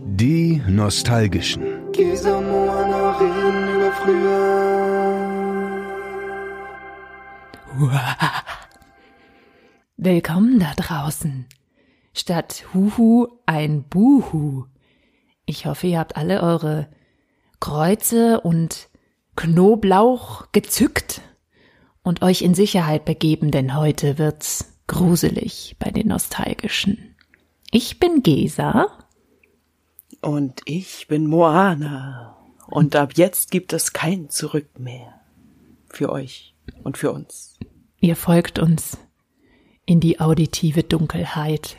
Die Nostalgischen. Gesa Moana reden über früher. Willkommen da draußen. Statt Huhu ein Buhu. Ich hoffe, ihr habt alle eure Kreuze und Knoblauch gezückt und euch in Sicherheit begeben, denn heute wird's gruselig bei den Nostalgischen. Ich bin Gesa. Und ich bin Moana. Und ab jetzt gibt es kein Zurück mehr. Für euch und für uns. Ihr folgt uns in die auditive Dunkelheit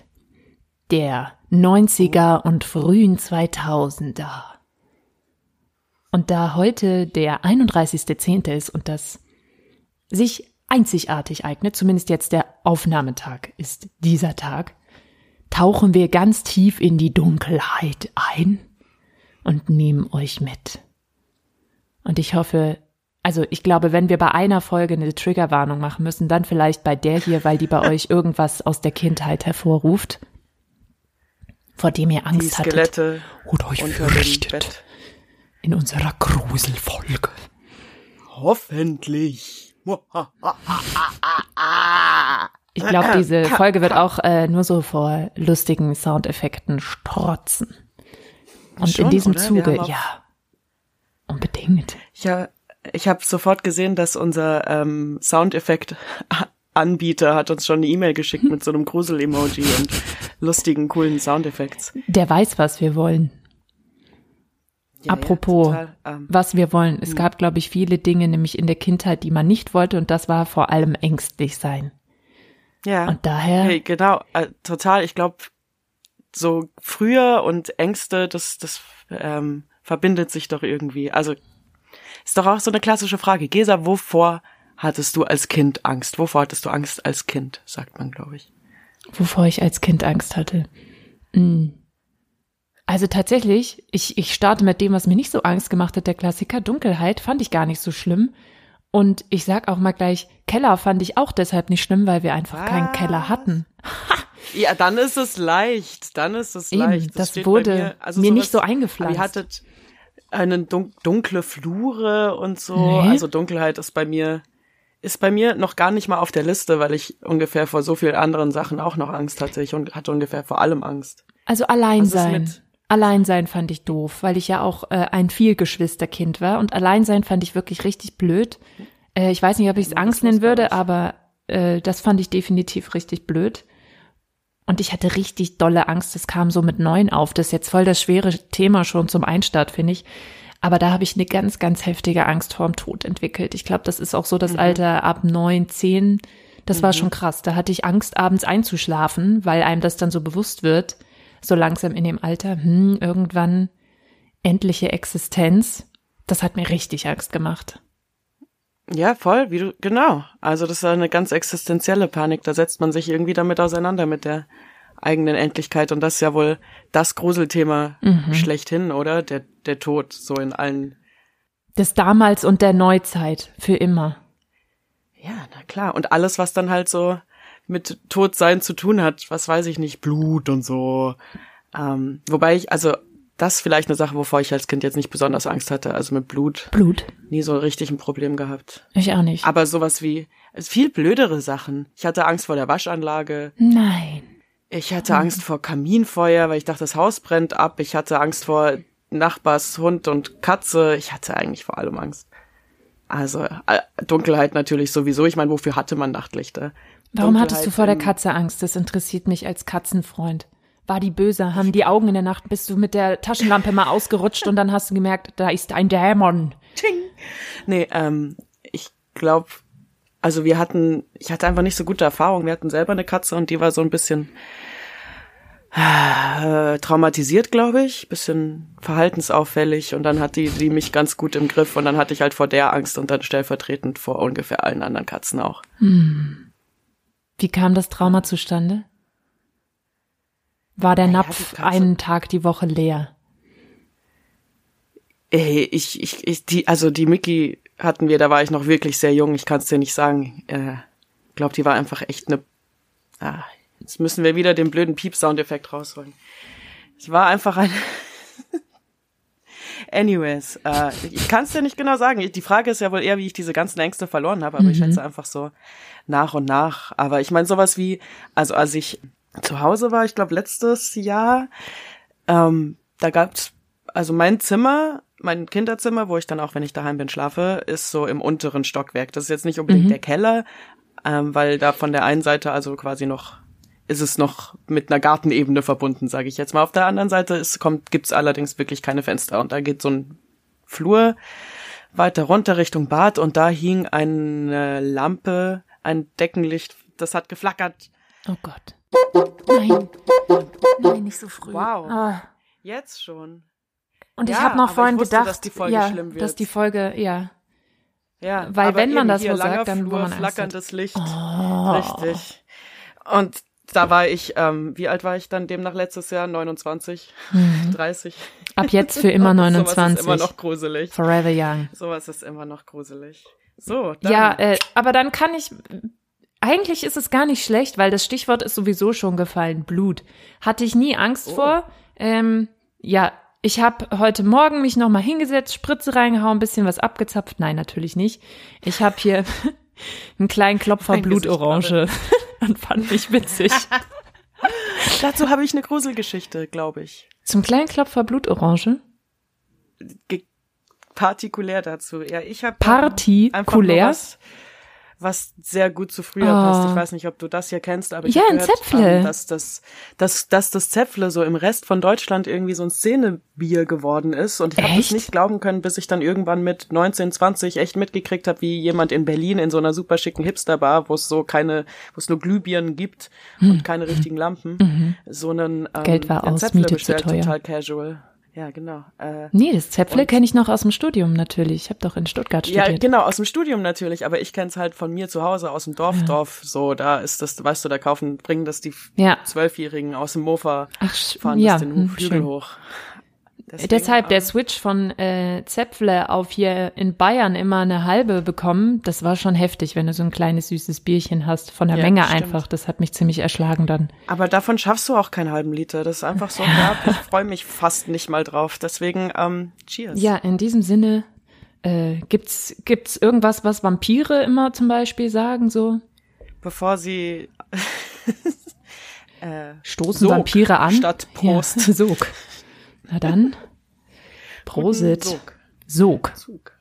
der 90er und frühen 2000er. Und da heute der 31.10. ist und das sich einzigartig eignet, zumindest jetzt der Aufnahmetag ist dieser Tag, tauchen wir ganz tief in die Dunkelheit ein und nehmen euch mit. Und ich hoffe, also ich glaube, wenn wir bei einer Folge eine Triggerwarnung machen müssen, dann vielleicht bei der hier, weil die bei euch irgendwas aus der Kindheit hervorruft, vor dem ihr Angst Die hattet Skelette oder euch fürchtet in unserer Gruselfolge. Hoffentlich. Ich glaube, diese Folge wird auch äh, nur so vor lustigen Soundeffekten strotzen. Und Schon, in diesem oder? Zuge, ja, unbedingt. Ja, ich habe sofort gesehen, dass unser ähm, Soundeffekt-Anbieter hat uns schon eine E-Mail geschickt mit so einem Grusel-Emoji und lustigen, coolen Soundeffekts. Der weiß, was wir wollen. Ja, Apropos, Ja, total, ähm, was wir wollen. Es gab, glaube ich, viele Dinge, nämlich in der Kindheit, die man nicht wollte, und das war vor allem ängstlich sein. Ja. Und daher, Hey, genau, äh, total. Ich glaube, so früher und Ängste, das, das ähm, verbindet sich doch irgendwie. Also ist doch auch so eine klassische Frage. Gesa, wovor hattest du als Kind Angst? Wovor hattest du Angst als Kind, sagt man, glaube ich. wovor ich als Kind Angst hatte. Mm. Also tatsächlich, ich, ich starte mit dem, was mir nicht so Angst gemacht hat, der Klassiker. Dunkelheit fand ich gar nicht so schlimm. Und ich sag auch mal gleich, Keller fand ich auch deshalb nicht schlimm, weil wir einfach keinen Keller hatten. Ja, dann ist es leicht. Dann ist es Eben, leicht. das steht bei wurde mir, also mir sowas- nicht so eingepflanzt. Ihr hattet eine dun dunkle Flure und so. Nee. Also Dunkelheit ist bei mir ist bei mir noch gar nicht mal auf der Liste, weil ich ungefähr vor so vielen anderen Sachen auch noch Angst hatte. Ich un- hatte ungefähr vor allem Angst. Also Was Alleinsein. Alleinsein fand ich doof, weil ich ja auch äh, ein Vielgeschwisterkind war. Und Alleinsein fand ich wirklich richtig blöd. Äh, ich weiß nicht, ob ich es Angst nennen würde, aber äh, das fand ich definitiv richtig blöd. Und ich hatte richtig dolle Angst. Das kam so mit neun auf. Das ist jetzt voll das schwere Thema schon zum Einstart, finde ich. Aber da habe ich eine ganz, ganz heftige Angst vorm Tod entwickelt. Ich glaube, das ist auch so das Alter ab neun, zehn. Das war schon krass. Da hatte ich Angst, abends einzuschlafen, weil einem das dann so bewusst wird, so langsam in dem Alter, hm, irgendwann endliche Existenz. Das hat mir richtig Angst gemacht. Ja, voll, wie du, genau. Also das ist eine ganz existenzielle Panik. Da setzt man sich irgendwie damit auseinander mit der eigenen Endlichkeit. Und das ist ja wohl das Gruselthema schlechthin, oder? Der, der Tod, so in allen. Das damals und der Neuzeit, für immer. Ja, na klar. Und alles, was dann halt so mit Todsein zu tun hat, was weiß ich nicht, Blut und so. Ähm, wobei ich, also das ist vielleicht eine Sache, wovor ich als Kind jetzt nicht besonders Angst hatte. Also mit Blut Blut. nie so richtig ein Problem gehabt. Ich auch nicht. Aber sowas wie, es viel blödere Sachen. Ich hatte Angst vor der Waschanlage. Nein. Ich hatte Angst vor Kaminfeuer, weil ich dachte, das Haus brennt ab. Ich hatte Angst vor Nachbars Hund und Katze. Ich hatte eigentlich vor allem Angst. Also äh, Dunkelheit natürlich sowieso. Ich meine, wofür hatte man Nachtlichter? Warum hattest du vor der Katze Angst? Das interessiert mich als Katzenfreund. War die böse? Haben die Augen in der Nacht? Bist du mit der Taschenlampe mal ausgerutscht und dann hast du gemerkt, da ist ein Dämon. Nee, ähm, ich glaube, also wir hatten, ich hatte einfach nicht so gute Erfahrungen. Wir hatten selber eine Katze und die war so ein bisschen äh, traumatisiert, glaube ich, bisschen verhaltensauffällig und dann hat die, die mich ganz gut im Griff und dann hatte ich halt vor der Angst und dann stellvertretend vor ungefähr allen anderen Katzen auch. Wie kam das Trauma zustande? War der Naja, Napf einen Tag die Woche leer? Ey, ich, ich, ich, die, also die Mickey hatten wir, da war ich noch wirklich sehr jung, ich kann es dir nicht sagen. Äh, glaub, die war einfach echt eine. Ah, jetzt müssen wir wieder den blöden Piep-Soundeffekt rausholen. Es war einfach eine, Anyways, äh, ich kann es dir nicht genau sagen. Die Frage ist ja wohl eher, wie ich diese ganzen Ängste verloren habe, aber ich schätze einfach so nach und nach. Aber ich meine sowas wie, also als ich zu Hause war, ich glaube letztes Jahr, ähm, da gab's also mein Zimmer, mein Kinderzimmer, wo ich dann auch, wenn ich daheim bin, schlafe, ist so im unteren Stockwerk. Das ist jetzt nicht unbedingt der Keller, ähm, weil da von der einen Seite also quasi noch ist es noch mit einer Gartenebene verbunden, sage ich jetzt mal. Auf der anderen Seite ist, kommt, gibt's allerdings wirklich keine Fenster und da geht so ein Flur weiter runter Richtung Bad und da hing eine Lampe, ein Deckenlicht, das hat geflackert. Oh Gott. Nein. Nein, nicht so früh. Wow. Ah. Jetzt schon. Und ich Ja, habe noch vorhin ich wusste, gedacht, dass die Folge ja, schlimm wird. dass die Folge, ja. Ja, Weil wenn man das so sagt, dann, Flur, man flackerndes Licht. Oh. Richtig. Und da war ich, ähm, wie alt war ich dann demnach letztes Jahr? 29, 30. Ab jetzt für immer Sowas 29. ist immer noch gruselig. Forever young. Sowas ist immer noch gruselig. So, dann. Ja, äh, aber dann kann ich. Eigentlich ist es gar nicht schlecht, weil das Stichwort ist sowieso schon gefallen. Blut. Hatte ich nie Angst Oh. vor. Ähm, ja, ich habe heute Morgen mich noch mal hingesetzt, Spritze reingehauen, bisschen was abgezapft. Nein, natürlich nicht. Ich habe hier einen kleinen Klopfer Blutorange und fand ich witzig. Dazu habe ich eine Gruselgeschichte, glaube ich. Zum kleinen Klopfer Blutorange? Ge partikulär dazu. Ja, ich habe Partikulär? was, was sehr gut zu früher Oh. passt. Ich weiß nicht, ob du das hier kennst, aber ich Ja, gehört, Zäpfle. ähm, dass das, dass, dass das Zäpfle so im Rest von Deutschland irgendwie so ein Szenebier geworden ist. Und ich habe das nicht glauben können, bis ich dann irgendwann mit 19, 20 echt mitgekriegt habe, wie jemand in Berlin in so einer super schicken Hipsterbar, wo es so keine, wo es nur Glühbirnen gibt und keine richtigen Lampen, so einen ähm, Hm. Geld war ein aus, Zäpfle Miete zu bestellt, teuer. total casual. Ja, genau. Äh, Nee, das Zäpfle kenne ich noch aus dem Studium natürlich. Ich habe doch in Stuttgart ja, studiert. genau, aus dem Studium natürlich, aber ich kenn's halt von mir zu Hause, aus dem Dorf, Dorf, so, da ist das, weißt du, da kaufen, bringen das die Ja. Zwölfjährigen aus dem Mofa, Ach, fahren ja, das den hm, schön. hoch. Deswegen, Deshalb der ähm, Switch von äh, Zäpfle auf hier in Bayern immer eine halbe bekommen, das war schon heftig, wenn du so ein kleines süßes Bierchen hast. Von der Ja, Menge stimmt. einfach. Das hat mich ziemlich erschlagen dann. Aber davon schaffst du auch keinen halben Liter, das ist einfach so knapp, ich freue mich fast nicht mal drauf, deswegen, ähm, cheers. Ja, in diesem Sinne, äh, gibt's, gibt's irgendwas, was Vampire immer zum Beispiel sagen, so? Bevor sie, äh, Stoßen Sog Vampire an? statt Prost. Ja, Sog. Na dann. Prosit. Sog. Sog. Zug.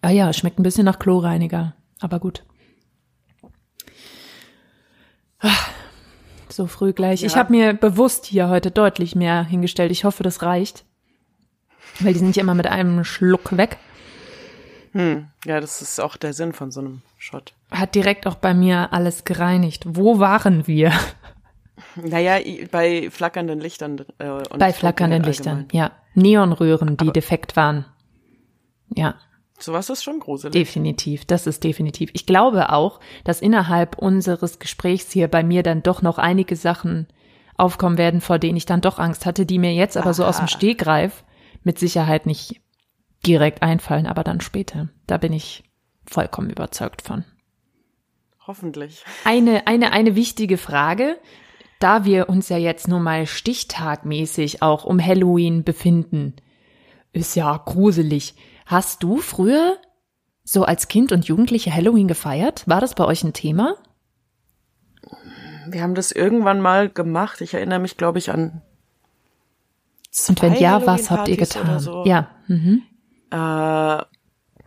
Ah ja, schmeckt ein bisschen nach Chlorreiniger, aber gut. Ah, So früh gleich. Ich Ja. habe mir bewusst hier heute deutlich mehr hingestellt. Ich hoffe, das reicht. Weil die sind ja immer mit einem Schluck weg. Hm, ja, das ist auch der Sinn von so einem Shot. Hat direkt auch bei mir alles gereinigt. Wo waren wir? Naja, bei flackernden Lichtern. Äh, und Bei flackernden Lichtern, ja. Neonröhren, die Aber- defekt waren. Ja. Sowas ist schon gruselig. Definitiv, das ist definitiv. Ich glaube auch, dass innerhalb unseres Gesprächs hier bei mir dann doch noch einige Sachen aufkommen werden, vor denen ich dann doch Angst hatte, die mir jetzt aber so aus dem Aha. Stegreif mit Sicherheit nicht direkt einfallen, aber dann später. Da bin ich vollkommen überzeugt von. Hoffentlich. Eine, eine, eine wichtige Frage, da wir uns ja jetzt nun mal stichtagmäßig auch um Halloween befinden, ist ja gruselig. Hast du früher so als Kind und Jugendliche Halloween gefeiert? War das bei euch ein Thema? Wir haben das irgendwann mal gemacht. Ich erinnere mich, glaube ich, an. Und wenn ja, was habt ihr getan? So. Ja. Mhm. Äh,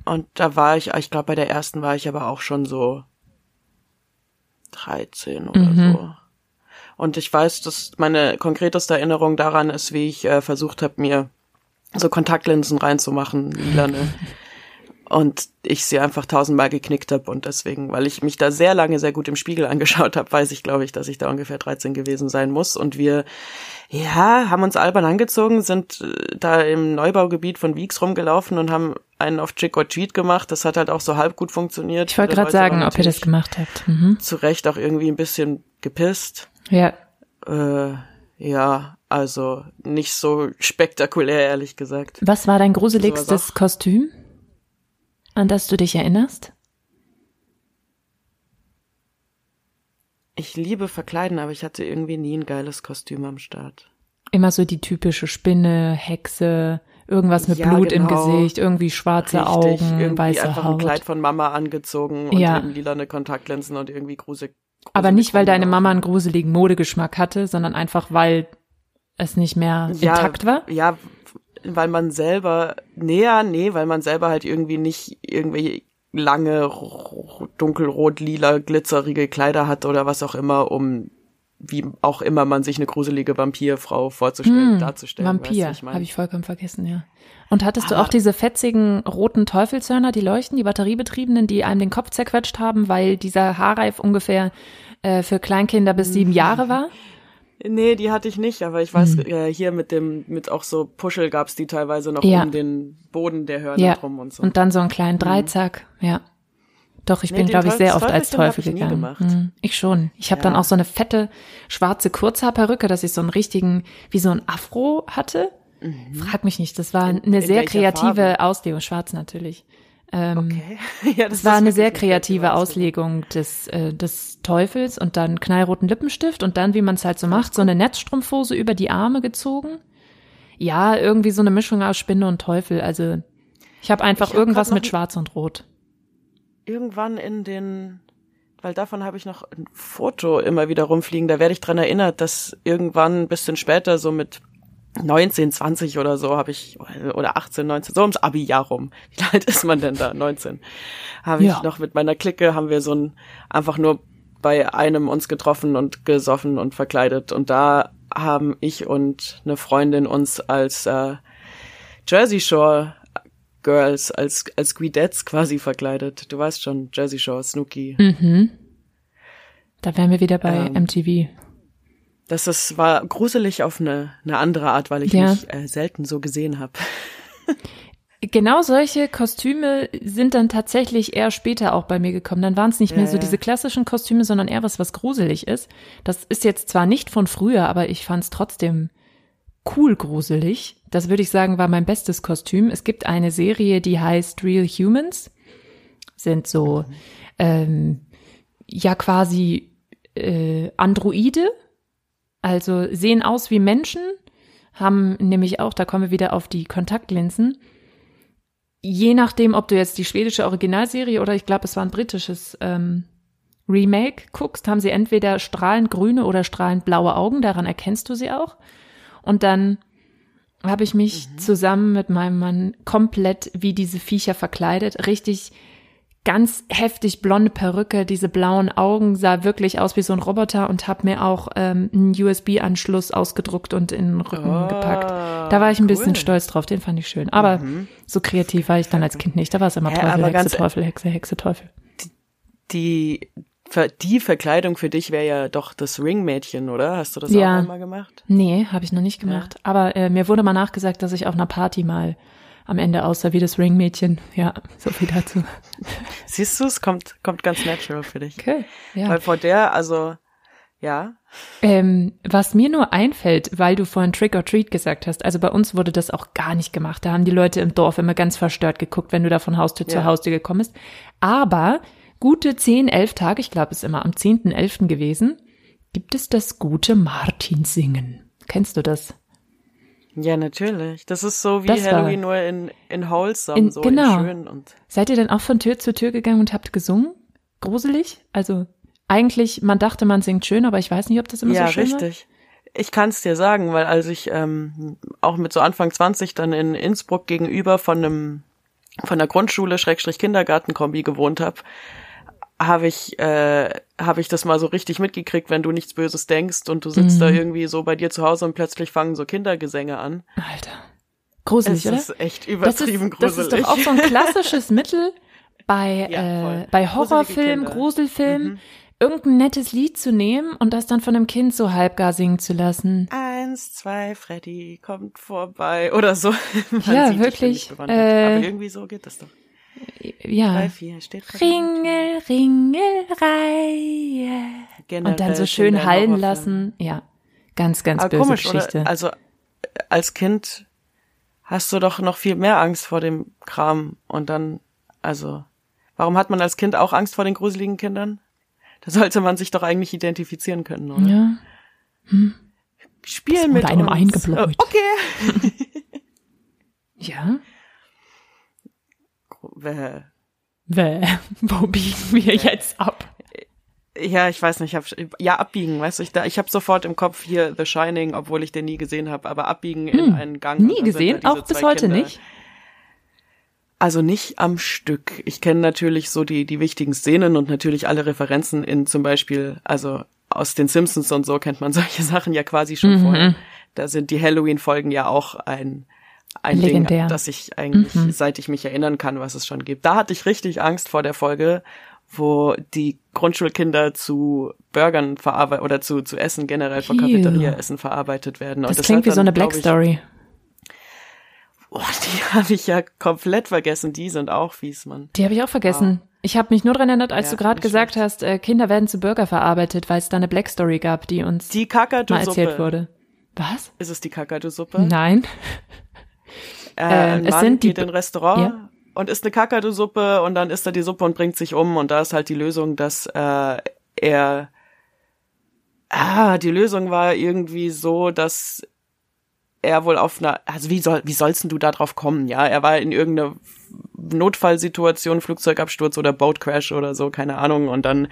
und da war ich, ich glaube, bei der ersten war ich aber auch schon so 13 oder Mhm. so. Und ich weiß, dass meine konkreteste Erinnerung daran ist, wie ich äh, versucht habe, mir so Kontaktlinsen reinzumachen, lilane. Und ich sie einfach tausendmal geknickt habe und deswegen, weil ich mich da sehr lange sehr gut im Spiegel angeschaut habe, weiß ich, glaube ich, dass ich da ungefähr 13 gewesen sein muss. Und wir, ja, haben uns albern angezogen, sind äh, da im Neubaugebiet von Wieks rumgelaufen und haben einen auf Trick or Treat gemacht. Das hat halt auch so halb gut funktioniert. Ich wollte gerade sagen, ob ihr das gemacht habt. Mhm. Zu Recht auch irgendwie ein bisschen gepisst. Ja. Äh, ja, also nicht so spektakulär, ehrlich gesagt. Was war dein gruseligstes auch. Kostüm, an das du dich erinnerst? Ich liebe Verkleiden, aber ich hatte irgendwie nie ein geiles Kostüm am Start. Immer so die typische Spinne, Hexe, irgendwas mit Ja, Blut im genau. Gesicht, irgendwie schwarze Augen, irgendwie weiße einfach Haut. ein Kleid von Mama angezogen und Ja. eben lilane Kontaktlinsen und irgendwie gruselig. Aber nicht, weil deine Mama einen gruseligen Modegeschmack hatte, sondern einfach, weil es nicht mehr ja, intakt war. Ja, weil man selber, näher, nee, weil man selber halt irgendwie nicht irgendwie lange ro- dunkelrot, lila, glitzerige Kleider hat oder was auch immer, um wie auch immer man sich eine gruselige Vampirfrau vorzustellen, darzustellen. weißt du, Hm, Vampir, ich mein? habe ich vollkommen vergessen, ja. Und hattest du Aber- auch diese fetzigen roten Teufelshörner, die leuchten, die batteriebetriebenen, die einem den Kopf zerquetscht haben, weil dieser Haarreif ungefähr äh, für Kleinkinder bis sieben Jahre war? Nee, die hatte ich nicht, aber ich weiß, Hm. äh, hier mit dem, mit auch so Puschel gab's die teilweise noch Ja. um den Boden der Hörner Ja. drum und so. Und dann so einen kleinen Dreizack, ja. Doch, ich Nee, bin, glaube ich, sehr oft als Teufel ich gegangen. gemacht. Hm, Ich schon. Ich habe dann Ja. auch so eine fette schwarze Kurzhaarperücke, dass ich so einen richtigen, wie so ein Afro hatte. Frag mich nicht, das war eine Mhm. in sehr kreative Farbe? Auslegung, schwarz natürlich. Ähm, okay. ja, Es war eine sehr kreative Auslegung. Des, äh, des Teufels und dann knallroten Lippenstift und dann, wie man es halt so macht, so eine Netzstrumpfhose über die Arme gezogen. Ja, irgendwie so eine Mischung aus Spinne und Teufel. Also ich habe einfach Ich hab irgendwas mit Schwarz und Rot. Irgendwann in den, weil davon habe ich noch ein Foto immer wieder rumfliegen, da werde ich dran erinnert, dass irgendwann ein bisschen später, so mit 19, 20 oder so, habe ich, oder 18, 19, so ums Abi-Jahr rum. Wie alt ist man denn da? 19. Habe Ja. ich noch mit meiner Clique, haben wir so ein, einfach nur bei einem uns getroffen und gesoffen und verkleidet. Und da haben ich und eine Freundin uns als äh, Jersey Shore Girls, als, als Guidettes quasi verkleidet. Du weißt schon, Jersey Shore, Snooki. Mhm. Da wären wir wieder bei Ähm, MTV. Das ist, war gruselig auf eine, eine andere Art, weil ich Ja. mich äh, selten so gesehen habe. Genau solche Kostüme sind dann tatsächlich eher später auch bei mir gekommen. Dann waren es nicht mehr Ja, so diese klassischen Kostüme, sondern eher was, was gruselig ist. Das ist jetzt zwar nicht von früher, aber ich fand es trotzdem cool gruselig. Das würde ich sagen, war mein bestes Kostüm. Es gibt eine Serie, die heißt Real Humans. Sind so, ähm, ja quasi äh, Androide. Also sehen aus wie Menschen, haben nämlich auch, da kommen wir wieder auf die Kontaktlinsen, je nachdem, ob du jetzt die schwedische Originalserie oder ich glaube, es war ein britisches ähm, Remake guckst, haben sie entweder strahlend grüne oder strahlend blaue Augen, daran erkennst du sie auch. Und dann habe ich mich zusammen mit meinem Mann komplett wie diese Viecher verkleidet, richtig ganz heftig blonde Perücke, diese blauen Augen, sah wirklich aus wie so ein Roboter und habe mir auch ähm, einen USB-Anschluss ausgedruckt und in den Rücken Oh, gepackt. Da war ich ein bisschen cool. stolz drauf, den fand ich schön. Aber so kreativ war ich dann als Kind nicht. Da war es immer Teufel, aber Hexe, Teufel, Hexe, Hexe, Teufel. Die, die Verkleidung für dich wäre ja doch das Ringmädchen, oder? Hast du das Ja. auch einmal gemacht? Nee, habe ich noch nicht gemacht. Aber äh, mir wurde mal nachgesagt, dass ich auf einer Party mal am Ende aussah wie das Ringmädchen. Ja, so viel dazu. Siehst du, es kommt, kommt ganz natural für dich. Okay. Ja. Weil vor der, also, ja, Ähm, was mir nur einfällt, weil du vorhin Trick or Treat gesagt hast, also bei uns wurde das auch gar nicht gemacht. Da haben die Leute im Dorf immer ganz verstört geguckt, wenn du da von Haustür zu Ja. Haustür gekommen bist. Aber gute 10, 11 Tage, ich glaube, es ist immer am 10.11. gewesen, gibt es das gute Martinsingen. Kennst du das? ja, natürlich. Das ist so wie Das Halloween nur in, in wholesome, In- so genau. in schön und, Seid ihr denn auch von Tür zu Tür gegangen und habt gesungen? Gruselig? Also eigentlich, man dachte, man singt schön, aber ich weiß nicht, ob das immer ja, so schön richtig. Ich kann es dir sagen, weil als ich ähm, auch mit so Anfang 20 dann in Innsbruck gegenüber von einem von der Grundschule Schrägstrich Kindergartenkombi gewohnt habe, habe ich äh, habe ich das mal so richtig mitgekriegt, wenn du nichts Böses denkst und du sitzt Mhm. da irgendwie so bei dir zu Hause und plötzlich fangen so Kindergesänge an. Alter. Gruselig, Es oder? ist echt Das übertrieben ist, das ist gruselig. doch auch so ein klassisches Mittel bei, Ja, äh, bei Horrorfilmen. Gruselfilmen, Mhm. irgendein nettes Lied zu nehmen und das dann von einem Kind so halbgar singen zu lassen. Eins, zwei, Freddy kommt vorbei oder so. Man Ja, wirklich, äh, Aber irgendwie so geht das doch. Ja. Drei, vier, steht Ringel, Ringelreihe. Generell Und dann so schön hallen lassen. Ja. Ganz, ganz Aber böse komisch, Geschichte. oder? Also äh, als Kind hast du doch noch viel mehr Angst vor dem Kram und dann, also, warum hat man als Kind auch Angst vor den gruseligen Kindern? Da sollte man sich doch eigentlich identifizieren können, oder? ja. spielen mit einem uns. eingebläut. Okay. Ja? Äh, Wäh, wo biegen wir jetzt ab? Ja, ich weiß nicht, ich hab, ja, abbiegen, weißt du, ich, da, ich habe sofort im Kopf hier The Shining, obwohl ich den nie gesehen habe, aber abbiegen in Hm, einen Gang. nie gesehen? Auch bis heute Kinder. nicht? Also nicht am Stück. Ich kenne natürlich so die, die wichtigen Szenen und natürlich alle Referenzen in zum Beispiel, also aus den Simpsons und so kennt man solche Sachen ja quasi schon Mhm. vorher. Da sind die Halloween-Folgen ja auch ein, ein Legendär. Ding, das ich eigentlich, Mhm. seit ich mich erinnern kann, was es schon gibt. Da hatte ich richtig Angst vor der Folge, wo die Grundschulkinder zu Burgern verarbeitet oder zu, zu Essen generell von. Cafeteria-Essen verarbeitet werden. Und Das, klingt wie hat so dann, eine Black ich, Story. Oh, die habe ich ja komplett vergessen. Die sind auch fies, Mann. Die habe ich auch vergessen. Ich habe mich nur dran erinnert, als Ja, du gerade gesagt schlecht. hast, äh, Kinder werden zu Burger verarbeitet, weil es da eine Black Story gab, die uns Die mal erzählt wurde. Was? Ist es die Kakadu-Suppe? Nein. Äh, Ähm, ein es Mann sind die geht in ein Restaurant Ja. und isst eine Kakadu-Suppe und dann isst er die Suppe und bringt sich um und da ist halt die Lösung, dass äh, er ah, die Lösung war irgendwie so, dass er wohl auf einer, also wie soll, wie sollst denn du da drauf kommen, ja? Er war in irgendeiner Notfallsituation, Flugzeugabsturz oder Boatcrash oder so, keine Ahnung, und dann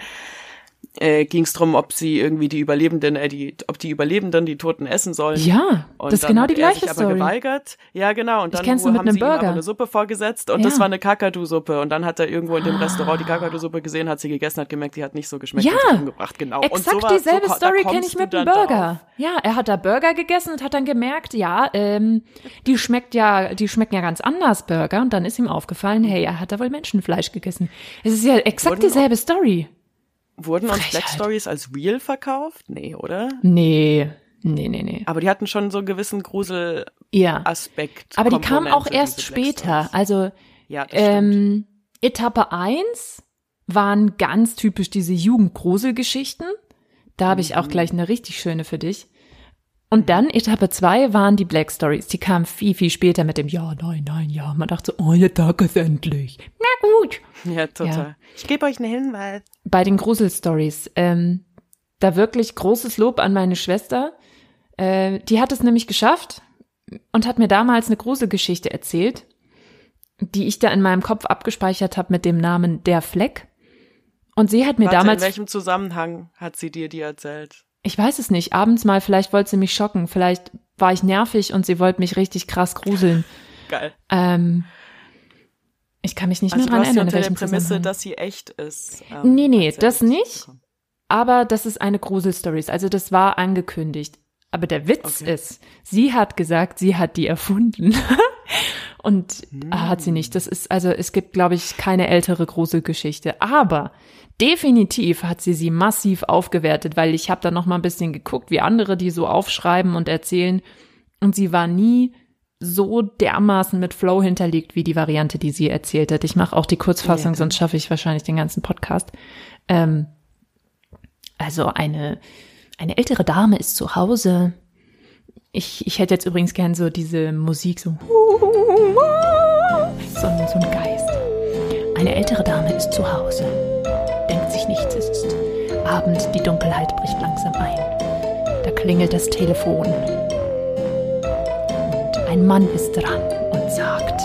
äh, ging es darum, ob sie irgendwie die Überlebenden, äh, die, ob die Überlebenden die Toten essen sollen. Ja, Und das ist genau die er gleiche sich aber Story. geweigert. Ja, genau. Und Ich dann kenn's wo haben einem sie ihm aber eine Suppe vorgesetzt und Ja. das war eine Kakadu-Suppe. Und dann hat er irgendwo in dem Restaurant die Kakadu-Suppe gesehen, hat sie gegessen, hat gemerkt, die hat nicht so geschmeckt. Ja. und sich umgebracht. Genau. und Exakt so war, dieselbe so, Story kenne ich mit dem Burger. Ja, er hat da Burger gegessen und hat dann gemerkt, ja, ähm, die schmeckt ja, die schmecken ja ganz anders Burger und dann ist ihm aufgefallen, hey, er hat da wohl Menschenfleisch gegessen. Es ist ja exakt Wurden dieselbe Story. Wurden uns Frechheit. Black Stories als real verkauft? Nee, oder? Nee, nee, nee, nee. Aber die hatten schon so einen gewissen Gruselaspekt. Ja. Aber die kam auch erst später. Also Ja, ähm, Etappe 1 waren ganz typisch diese Jugendgruselgeschichten. Da habe ich Mhm. auch gleich eine richtig schöne für dich. Und dann Etappe 2 waren die Black Stories. Die kamen viel, viel später mit dem Ja, nein, nein, ja. Man dachte so, oh, der Tag ist endlich. Na gut. Ja, total. Ich gebe euch einen Hinweis. Bei den Gruselstories, ähm, da wirklich großes Lob an meine Schwester. Äh, die hat es nämlich geschafft und hat mir damals eine Gruselgeschichte erzählt, die ich da in meinem Kopf abgespeichert habe mit dem Namen Der Fleck. Und sie hat mir Warte, damals, in welchem Zusammenhang hat sie dir die erzählt? Ich weiß es nicht, abends mal, vielleicht wollte sie mich schocken, vielleicht war ich nervig und sie wollte mich richtig krass gruseln. Geil. Ähm, ich kann mich nicht Also mehr dran erinnern, in unter der Prämisse, dass sie echt ist. ähm, Nee, nee, das nicht. Aber das ist eine Gruselstories. Also das war angekündigt. Aber der Witz Okay. ist, sie hat gesagt, sie hat die erfunden. Und äh, hat sie nicht. Das ist, also es gibt, glaube ich, keine ältere Gruselgeschichte. Aber definitiv hat sie sie massiv aufgewertet, weil ich habe da noch mal ein bisschen geguckt, wie andere die so aufschreiben und erzählen. Und sie war nie so dermaßen mit Flow hinterlegt wie die Variante, die sie erzählt hat. Ich mache auch die Kurzfassung, Ja. sonst schaffe ich wahrscheinlich den ganzen Podcast. Ähm, also eine, eine ältere Dame ist zu Hause. Ich, ich hätte jetzt übrigens gern so diese Musik, so, so, so ein Geist. Eine ältere Dame ist zu Hause, denkt sich nichts, es ist Abend, die Dunkelheit bricht langsam ein. Da klingelt das Telefon. Und ein Mann ist dran und sagt,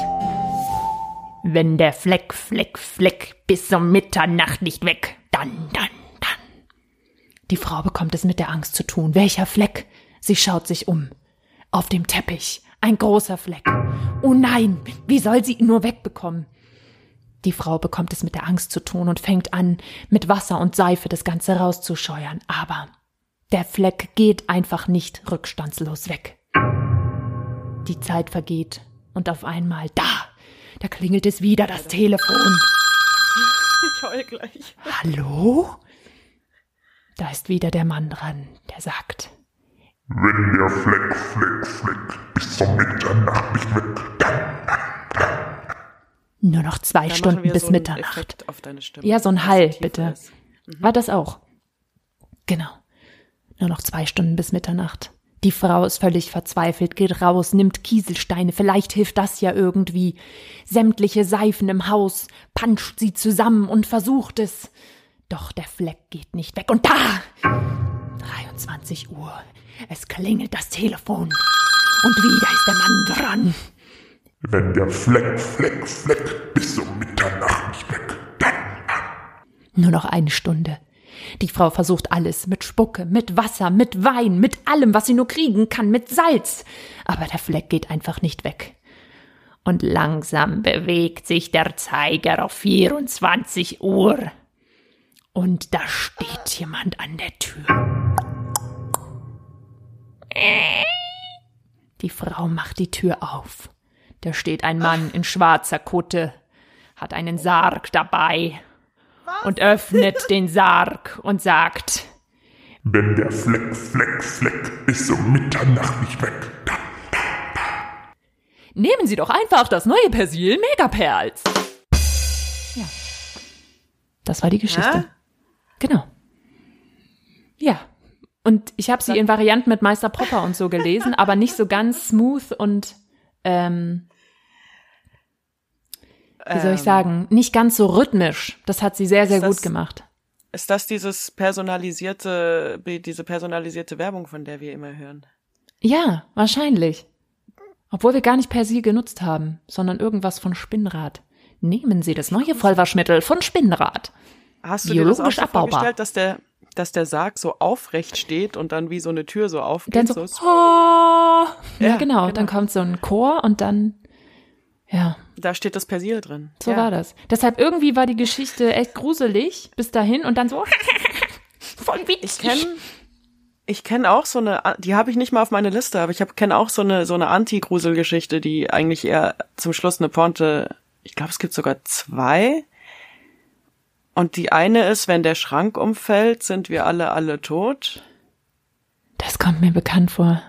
wenn der Fleck, Fleck, Fleck bis um Mitternacht nicht weg, dann, dann, dann. Die Frau bekommt es mit der Angst zu tun. Welcher Fleck? Sie schaut sich um. Auf dem Teppich. Ein großer Fleck. Oh nein, wie soll sie ihn nur wegbekommen? Die Frau bekommt es mit der Angst zu tun und fängt an, mit Wasser und Seife das Ganze rauszuscheuern. Aber der Fleck geht einfach nicht rückstandslos weg. Die Zeit vergeht und auf einmal da, da klingelt es wieder das Telefon. Ich heul gleich. Hallo? Da ist wieder der Mann dran, der sagt, Wenn der Fleck, Fleck, Fleck bis zur Mitternacht nicht weg, dann nur noch zwei Da machen Stunden bis so Mitternacht. Effekt auf deine Stimme. Ja, so ein Hall, bitte. ist. War das auch? Genau. Nur noch zwei Stunden bis Mitternacht. Die Frau ist völlig verzweifelt, geht raus, nimmt Kieselsteine, vielleicht hilft das ja irgendwie. Sämtliche Seifen im Haus, panscht sie zusammen und versucht es. Doch der Fleck geht nicht weg. Und da! 23 Uhr. Es klingelt das Telefon. Und wieder ist der Mann dran. Wenn der Fleck, Fleck, Fleck bis um Mitternacht nicht weg, dann Nur noch eine Stunde. Die Frau versucht alles mit Spucke, mit Wasser, mit Wein, mit allem, was sie nur kriegen kann, mit Salz. Aber der Fleck geht einfach nicht weg. Und langsam bewegt sich der Zeiger auf 24 Uhr. Und da steht jemand an der Tür. Die Frau macht die Tür auf. Da steht ein Mann in schwarzer Kutte, hat einen Sarg dabei und öffnet den Sarg und sagt, Wenn der Fleck, Fleck, Fleck bis um Mitternacht nicht weg, dann nehmen Sie doch einfach das neue Persil Megaperls. Ja. Das war die Geschichte. Hä? Genau. Ja. Und ich habe sie in Varianten mit Meister Popper und so gelesen, aber nicht so ganz smooth und ähm, wie soll ich Ähm, sagen, nicht ganz so rhythmisch. Das hat sie sehr, sehr Ist gut das- gemacht. Ist das dieses personalisierte, diese personalisierte Werbung, von der wir immer hören? Ja, wahrscheinlich. Obwohl wir gar nicht Persil genutzt haben, sondern irgendwas von Spinnrad. Nehmen Sie das neue Vollwaschmittel von Spinnrad. Hast du dir das auch Biologisch so abbaubar. vorgestellt, dass der, dass der Sarg so aufrecht steht und dann wie so eine Tür so aufgeht? Dann so, so oh, ja, Ja, genau. genau. Dann kommt so ein Chor und dann, ja, da steht das Persil drin. so ja. war das. Deshalb irgendwie war die Geschichte echt gruselig bis dahin und dann so, voll witzig. Ich kenne ich kenn auch so eine, die habe ich nicht mal auf meine Liste, aber ich kenne auch so eine so eine Anti-Grusel-Geschichte, die eigentlich eher zum Schluss eine Ponte, ich glaube, es gibt sogar zwei. Und die eine ist, wenn der Schrank umfällt, sind wir alle alle tot. Das kommt mir bekannt vor.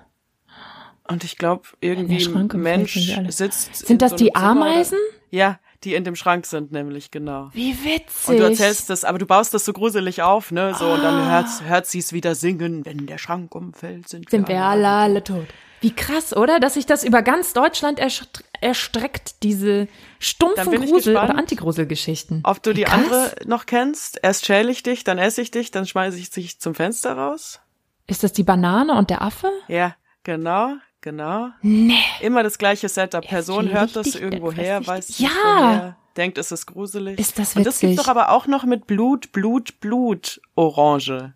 Und ich glaube, irgendwie umfällt, Mensch sind sitzt. Sind in das so die Zimmer oder- Ameisen? Ja, die in dem Schrank sind nämlich, genau. Wie witzig. Und du erzählst das, aber du baust das so gruselig auf, ne? So, und Ah. dann hört, hört sie es wieder singen, wenn der Schrank umfällt, sind, Sind wir alle, alle tot. Wie krass, oder? Dass sich das über ganz Deutschland erst- erstreckt, diese stumpfen Grusel- gespannt, oder Antigruselgeschichten. Ob du die krass. andere noch kennst, erst schäle ich dich, dann esse ich dich, dann schmeiße ich dich zum Fenster raus. Ist das die Banane und der Affe? Ja, genau, genau. Nee. Immer das gleiche Setup. Person hört das irgendwo her, weiß Ja. woher, denkt, es ist gruselig. Ist das Und das witzig. gibt's doch aber auch noch mit Blut, Blut, Blut, Orange.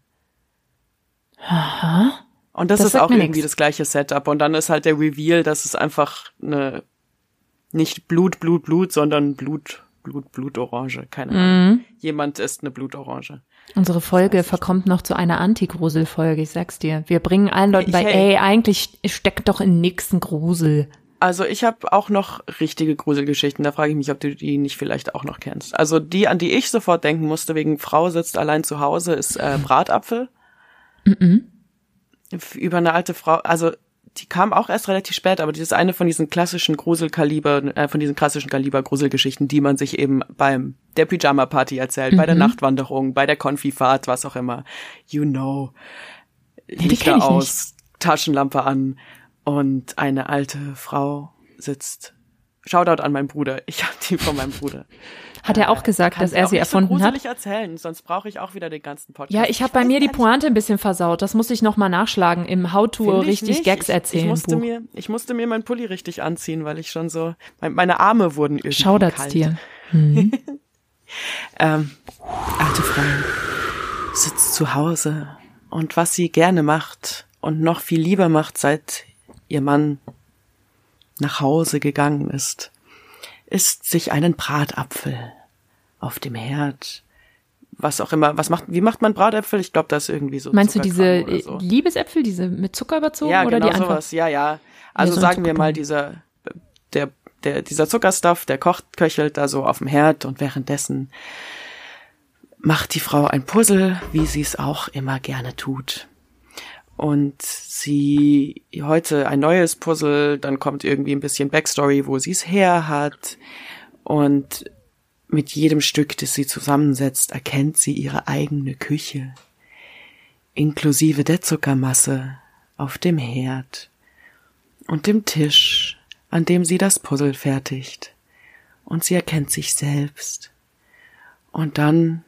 Aha. Und das, Das ist auch irgendwie nix. das gleiche Setup. Und dann ist halt der Reveal, dass es einfach eine, nicht Blut, Blut, Blut, sondern Blut, Blut, Blutorange. Keine Mhm. Ahnung. Jemand isst eine Blutorange. Unsere Folge verkommt noch zu einer Antigrusel-Folge, ich sag's dir. Wir bringen allen Leuten Ich- bei, hey. ey, eigentlich steckt doch in nix ein Grusel. Also ich habe auch noch richtige Gruselgeschichten. Da frage ich mich, ob du die nicht vielleicht auch noch kennst. Also die, an die ich sofort denken musste, wegen Frau sitzt allein zu Hause, ist äh, Bratapfel. F- Über eine alte Frau. Also die kam auch erst relativ spät, aber die ist eine von diesen klassischen Gruselkaliber, äh, von diesen klassischen Kaliber Gruselgeschichten, die man sich eben beim der Pyjama Party erzählt, bei der Nachtwanderung, bei der Konfifahrt, was auch immer. You know. die Lichter ich aus, Taschenlampe an und eine alte Frau sitzt. Shoutout an meinen Bruder. Ich habe die von meinem Bruder. Hat er auch gesagt, dass er sie erfunden so hat? gruselig erzählen, sonst brauche ich auch wieder den ganzen Podcast. Ja, ich habe bei mir die Pointe ein bisschen versaut. Das muss ich noch mal nachschlagen im How to ich richtig nicht. Gags ich, erzählen Ich musste Buch. mir, ich musste mir meinen Pulli richtig anziehen, weil ich schon so, mein- meine Arme wurden irgendwie Schaudert's kalt. dir. Ähm, alte Frau sitzt zu Hause und was sie gerne macht und noch viel lieber macht, seit ihr Mann nach Hause gegangen ist, ist sich einen Bratapfel auf dem Herd, was auch immer, was macht, wie macht man Bratäpfel? Ich glaube, das ist irgendwie so. Meinst du diese so. Liebesäpfel, diese mit Zucker überzogen Ja, oder genau die einfach? sowas. Ja, ja. Also so sagen wir mal, dieser, der, der, dieser Zuckerstuff, der kocht, köchelt da so auf dem Herd und währenddessen macht die Frau ein Puzzle, wie sie es auch immer gerne tut. Und sie heute ein neues Puzzle, dann kommt irgendwie ein bisschen Backstory, wo sie es her hat. Und mit jedem Stück, das sie zusammensetzt, erkennt sie ihre eigene Küche, inklusive der Zuckermasse auf dem Herd und dem Tisch, an dem sie das Puzzle fertigt. Und sie erkennt sich selbst. Und dann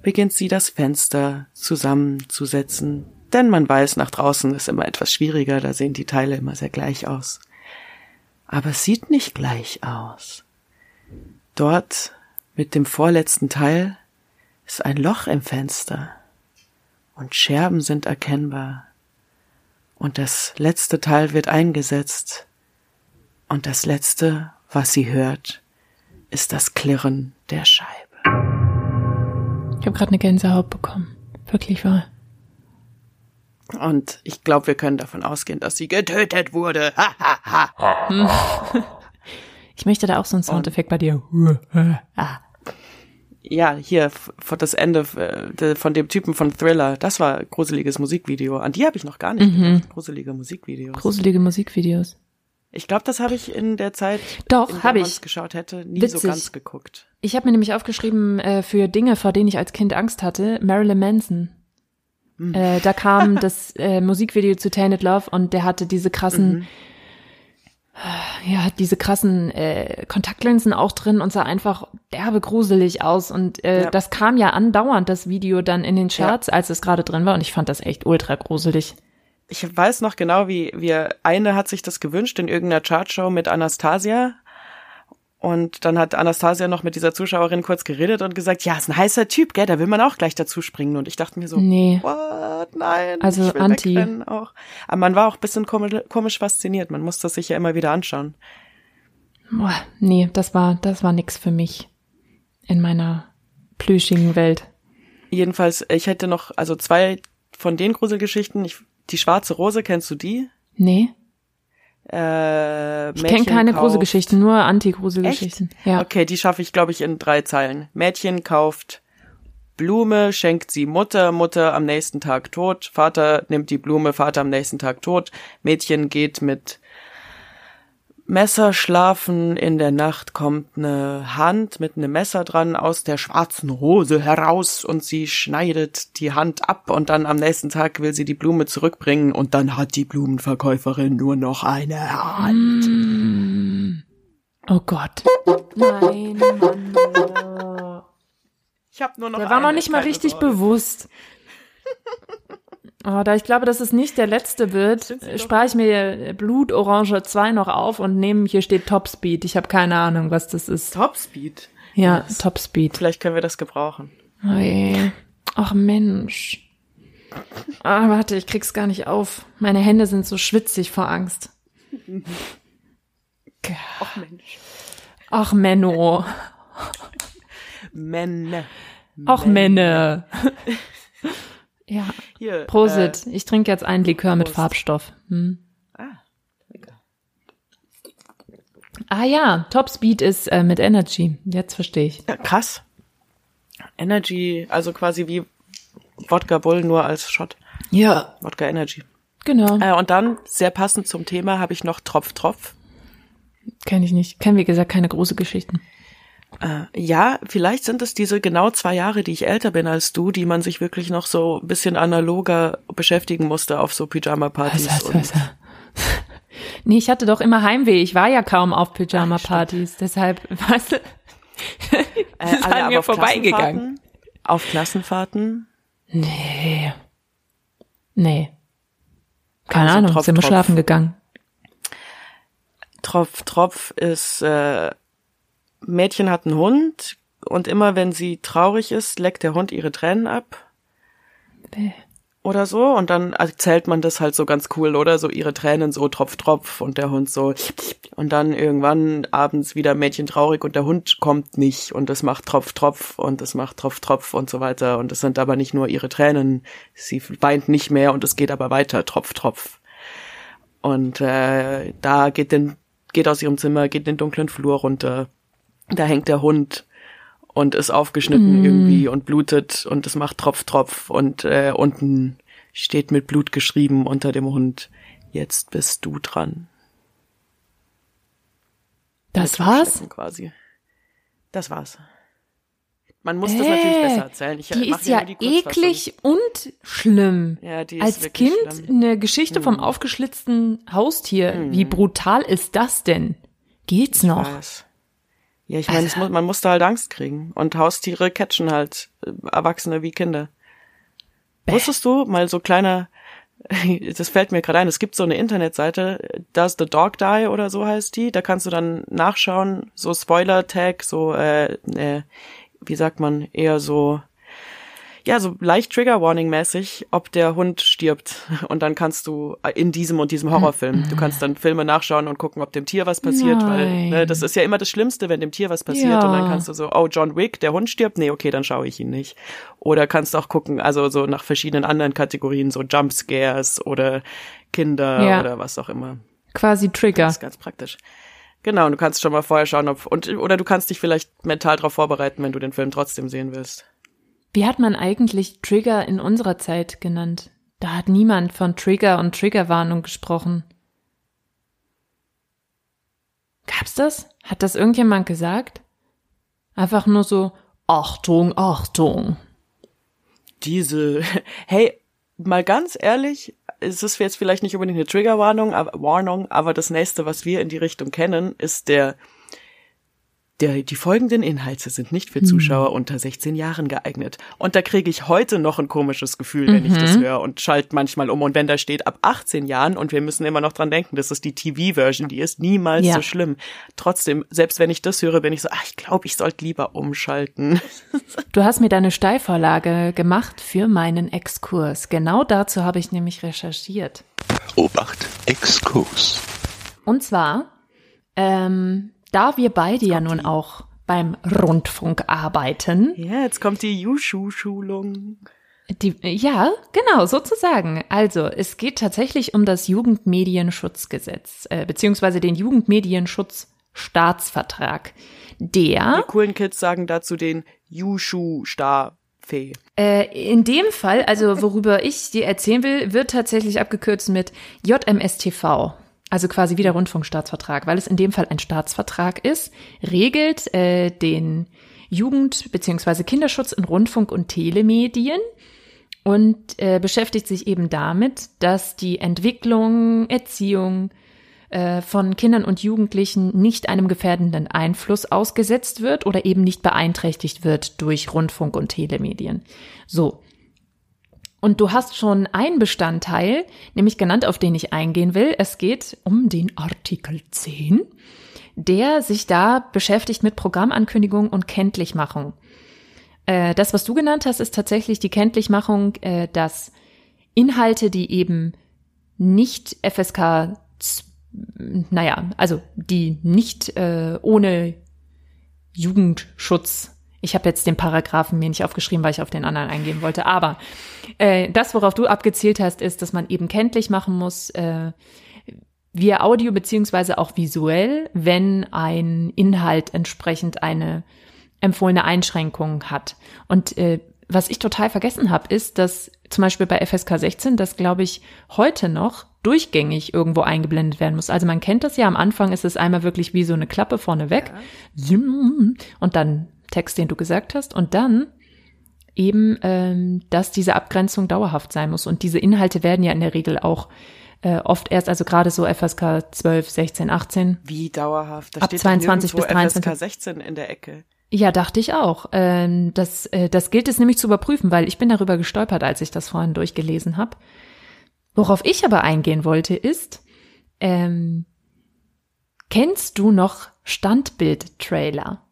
beginnt sie das Fenster zusammenzusetzen, Denn man weiß, nach draußen ist immer etwas schwieriger, da sehen die Teile immer sehr gleich aus. Aber es sieht nicht gleich aus. Dort mit dem vorletzten Teil ist ein Loch im Fenster und Scherben sind erkennbar. Und das letzte Teil wird eingesetzt. Und das letzte, was sie hört, ist das Klirren der Scheibe. Ich habe gerade eine Gänsehaut bekommen. Wirklich wahr. Und ich glaube, wir können davon ausgehen, dass sie getötet wurde. Ha, ha, ha. Ich möchte da auch so einen Soundeffekt bei dir. Ja, hier, das Ende von dem Typen von Thriller. Das war gruseliges Musikvideo. An die habe ich noch gar nicht gedacht. Gruselige Musikvideos. Gruselige Musikvideos. Ich glaube, das habe ich in der Zeit, Doch, in der hab man's ich. geschaut hätte, nie Witzig. so ganz geguckt. Ich habe mir nämlich aufgeschrieben äh, für Dinge, vor denen ich als Kind Angst hatte, Marilyn Manson. Äh, da kam das äh, Musikvideo zu Tainted Love und der hatte diese krassen, äh, ja, diese krassen äh, Kontaktlinsen auch drin und sah einfach derbe gruselig aus. Und äh, Ja. das kam ja andauernd, das Video dann in den Charts, als es gerade drin war. Und ich fand das echt ultra gruselig. Ich weiß noch genau, wie wir eine hat sich das gewünscht in irgendeiner Chartshow mit Anastasia. Und dann hat Anastasia noch mit dieser Zuschauerin kurz geredet und gesagt, ja, ist ein heißer Typ, gell, da will man auch gleich dazu springen. Und ich dachte mir so, Nee. what, nein, Also anti. auch. Aber man war auch ein bisschen komisch, komisch fasziniert. Man muss das sich ja immer wieder anschauen. Boah, nee, das war, das war nix für mich in meiner plüschigen Welt. Jedenfalls, ich hätte noch, also zwei von den Gruselgeschichten. Ich, die schwarze Rose, kennst du die? Nee, Äh, ich kenne keine Gruselgeschichten, nur Anti-Gruselgeschichten. Ja. Okay, die schaffe ich, glaube ich, in drei Zeilen. Mädchen kauft Blume, schenkt sie Mutter, Mutter am nächsten Tag tot, Vater nimmt die Blume, Vater am nächsten Tag tot, Mädchen geht mit Messer schlafen, in der Nacht kommt eine Hand mit einem Messer dran aus der schwarzen Rose heraus und sie schneidet die Hand ab und dann am nächsten Tag will sie die Blume zurückbringen und dann hat die Blumenverkäuferin nur noch eine Hand. Oh Gott. Nein, Mann. Ich habe nur noch Der war noch nicht mal richtig Sorge. bewusst. Oh, da ich glaube, dass es nicht der letzte wird, äh, spare ich mir Blutorange 2 noch auf und nehme, hier steht Topspeed. Ich habe keine Ahnung, was das ist. Topspeed. Ja, Topspeed. Vielleicht können wir das gebrauchen. Oh je. Ach Mensch. Ah, warte, ich krieg's gar nicht auf. Meine Hände sind so schwitzig vor Angst. Ach Mensch. Ach Menno. Männer. Ach Männer. ja. Hier. Prosit. ich trinke jetzt einen Likör mit Prost. Farbstoff. Hm. Äh, ah, lecker. Ah ja, Topspeed ist äh, mit Energy. Jetzt verstehe ich. Ja, krass. Energy, also quasi wie Wodka Bull nur als Shot. Ja. Wodka Energy. Genau. Äh, und dann, sehr passend zum Thema, habe ich noch Tropf Tropf. Kenne ich nicht. Kenne, wie gesagt, keine große Geschichten. Äh, ja, vielleicht sind es diese genau zwei Jahre, die ich älter bin als du, die man sich wirklich noch so ein bisschen analoger beschäftigen musste auf so Pyjama-Partys. Und- was, was? Nee, ich hatte doch immer Heimweh. Ich war ja kaum auf Pyjama-Partys. Deshalb, weißt du, Äh, ist an mir vorbeigegangen. Klassenfahrten? Auf Klassenfahrten? Nee. Nee. Keine Also Ahnung, Tropf, sind wir Tropf. schlafen gegangen. Tropf, Tropf ist, äh, Mädchen hat einen Hund und immer wenn sie traurig ist, leckt der Hund ihre Tränen ab Bäh. oder so und dann erzählt man das halt so ganz cool, oder? So ihre Tränen so Tropf, Tropf und der Hund so und dann irgendwann abends wieder Mädchen traurig und der Hund kommt nicht und es macht Tropf, Tropf und es macht Tropf, Tropf und so weiter und es sind aber nicht nur ihre Tränen, sie weint nicht mehr und es geht aber weiter, Tropf, Tropf. Und äh, da geht den, geht aus ihrem Zimmer, geht den dunklen Flur runter. Da hängt der Hund und ist aufgeschnitten irgendwie und blutet und es macht Tropf, Tropf und äh, unten steht mit Blut geschrieben unter dem Hund. Jetzt bist du dran. Das Mit war's? Quasi. Das war's. Man muss das natürlich Äh, besser erzählen. Ich Die mach ist ja die eklig und schlimm. Ja, die ist Als Kind schlimm. Hm. eine Geschichte vom aufgeschlitzten Haustier. Wie brutal ist das denn? Geht's noch? weiß. Ja, ich meine, es muss, man muss da halt Angst kriegen. Und Haustiere catchen halt äh, Erwachsene wie Kinder. Wusstest du, mal so kleiner das fällt mir gerade ein, es gibt so eine Internetseite, Does the Dog Die oder so heißt die, da kannst du dann nachschauen, so Spoiler-Tag, so, äh, äh, wie sagt man, eher so ja, so leicht Trigger Warning mäßig, ob der Hund stirbt. Und dann kannst du in diesem und diesem Horrorfilm, du kannst dann Filme nachschauen und gucken, ob dem Tier was passiert, Nein. weil ne, das ist ja immer das Schlimmste, wenn dem Tier was passiert. Ja. Und dann kannst du so, oh, John Wick, der Hund stirbt, nee, okay, dann schaue ich ihn nicht. Oder kannst auch gucken, also so nach verschiedenen anderen Kategorien, so Jump Scares oder Kinder Ja. oder was auch immer. Quasi Trigger. Das ist ganz praktisch. Genau, und du kannst schon mal vorher schauen, ob und oder du kannst dich vielleicht mental darauf vorbereiten, wenn du den Film trotzdem sehen willst. Wie hat man eigentlich Trigger in unserer Zeit genannt? Da hat niemand von Trigger und Triggerwarnung gesprochen. Gab's das? Hat das irgendjemand gesagt? Einfach nur so, Achtung, Achtung. diese, hey, mal ganz ehrlich, es ist jetzt vielleicht nicht unbedingt eine Triggerwarnung, aber, Warnung, aber das nächste, was wir in die Richtung kennen, ist der, der, die folgenden Inhalte sind nicht für Zuschauer unter 16 Jahren geeignet. Und da kriege ich heute noch ein komisches Gefühl, wenn ich das höre und schalt manchmal um. Und wenn da steht ab 18 Jahren und wir müssen immer noch dran denken, das ist die TV-Version, die ist niemals Ja. so schlimm. Trotzdem, selbst wenn ich das höre, bin ich so, ach, ich glaube, ich sollte lieber umschalten. Du hast mir deine Steilvorlage gemacht für meinen Exkurs. Genau dazu habe ich nämlich recherchiert. Obacht, Exkurs. Und zwar, ähm, da wir beide ja nun auch beim Rundfunk arbeiten, Ja, jetzt kommt die Yushu-Schulung. Die, ja, genau, sozusagen. Also, es geht tatsächlich um das Jugendmedienschutzgesetz, äh, beziehungsweise den Jugendmedienschutzstaatsvertrag. Der, Die coolen Kids sagen dazu den Yushu-Star-Fee. äh, in dem Fall, also worüber ich dir erzählen will, wird tatsächlich abgekürzt mit JMSTV. Also quasi wie der Rundfunkstaatsvertrag, weil es in dem Fall ein Staatsvertrag ist, regelt äh, den Jugend- bzw. Kinderschutz in Rundfunk und Telemedien und äh, beschäftigt sich eben damit, dass die Entwicklung, Erziehung äh, von Kindern und Jugendlichen nicht einem gefährdenden Einfluss ausgesetzt wird oder eben nicht beeinträchtigt wird durch Rundfunk und Telemedien. So. Und du hast schon einen Bestandteil, nämlich genannt, auf den ich eingehen will. Es geht um den Artikel 10, der sich da beschäftigt mit Programmankündigung und Kenntlichmachung. Äh, das, was du genannt hast, ist tatsächlich die Kenntlichmachung, äh, dass Inhalte, die eben nicht FSK, naja, also die nicht äh, ohne Jugendschutz, ich habe jetzt den Paragraphen mir nicht aufgeschrieben, weil ich auf den anderen eingehen wollte, aber äh, das, worauf du abgezielt hast, ist, dass man eben kenntlich machen muss, äh, via Audio beziehungsweise auch visuell, wenn ein Inhalt entsprechend eine empfohlene Einschränkung hat. Und äh, was ich total vergessen habe, ist, dass zum Beispiel bei FSK 16, das glaube ich heute noch durchgängig irgendwo eingeblendet werden muss. Also man kennt das ja, am Anfang ist es einmal wirklich wie so eine Klappe vorne weg und dann Text, den du gesagt hast und dann eben, ähm, dass diese Abgrenzung dauerhaft sein muss. Und diese Inhalte werden ja in der Regel auch äh, oft erst, also gerade so FSK 12, 16, 18, Wie dauerhaft? Da Ab steht 22 doch bis nirgendwo 23. FSK 16 in der Ecke. Ja, dachte ich auch. Ähm, das, äh, das gilt es nämlich zu überprüfen, weil ich bin darüber gestolpert, als ich das vorhin durchgelesen habe. Worauf ich aber eingehen wollte, ist, ähm, kennst du noch Standbild-Trailer?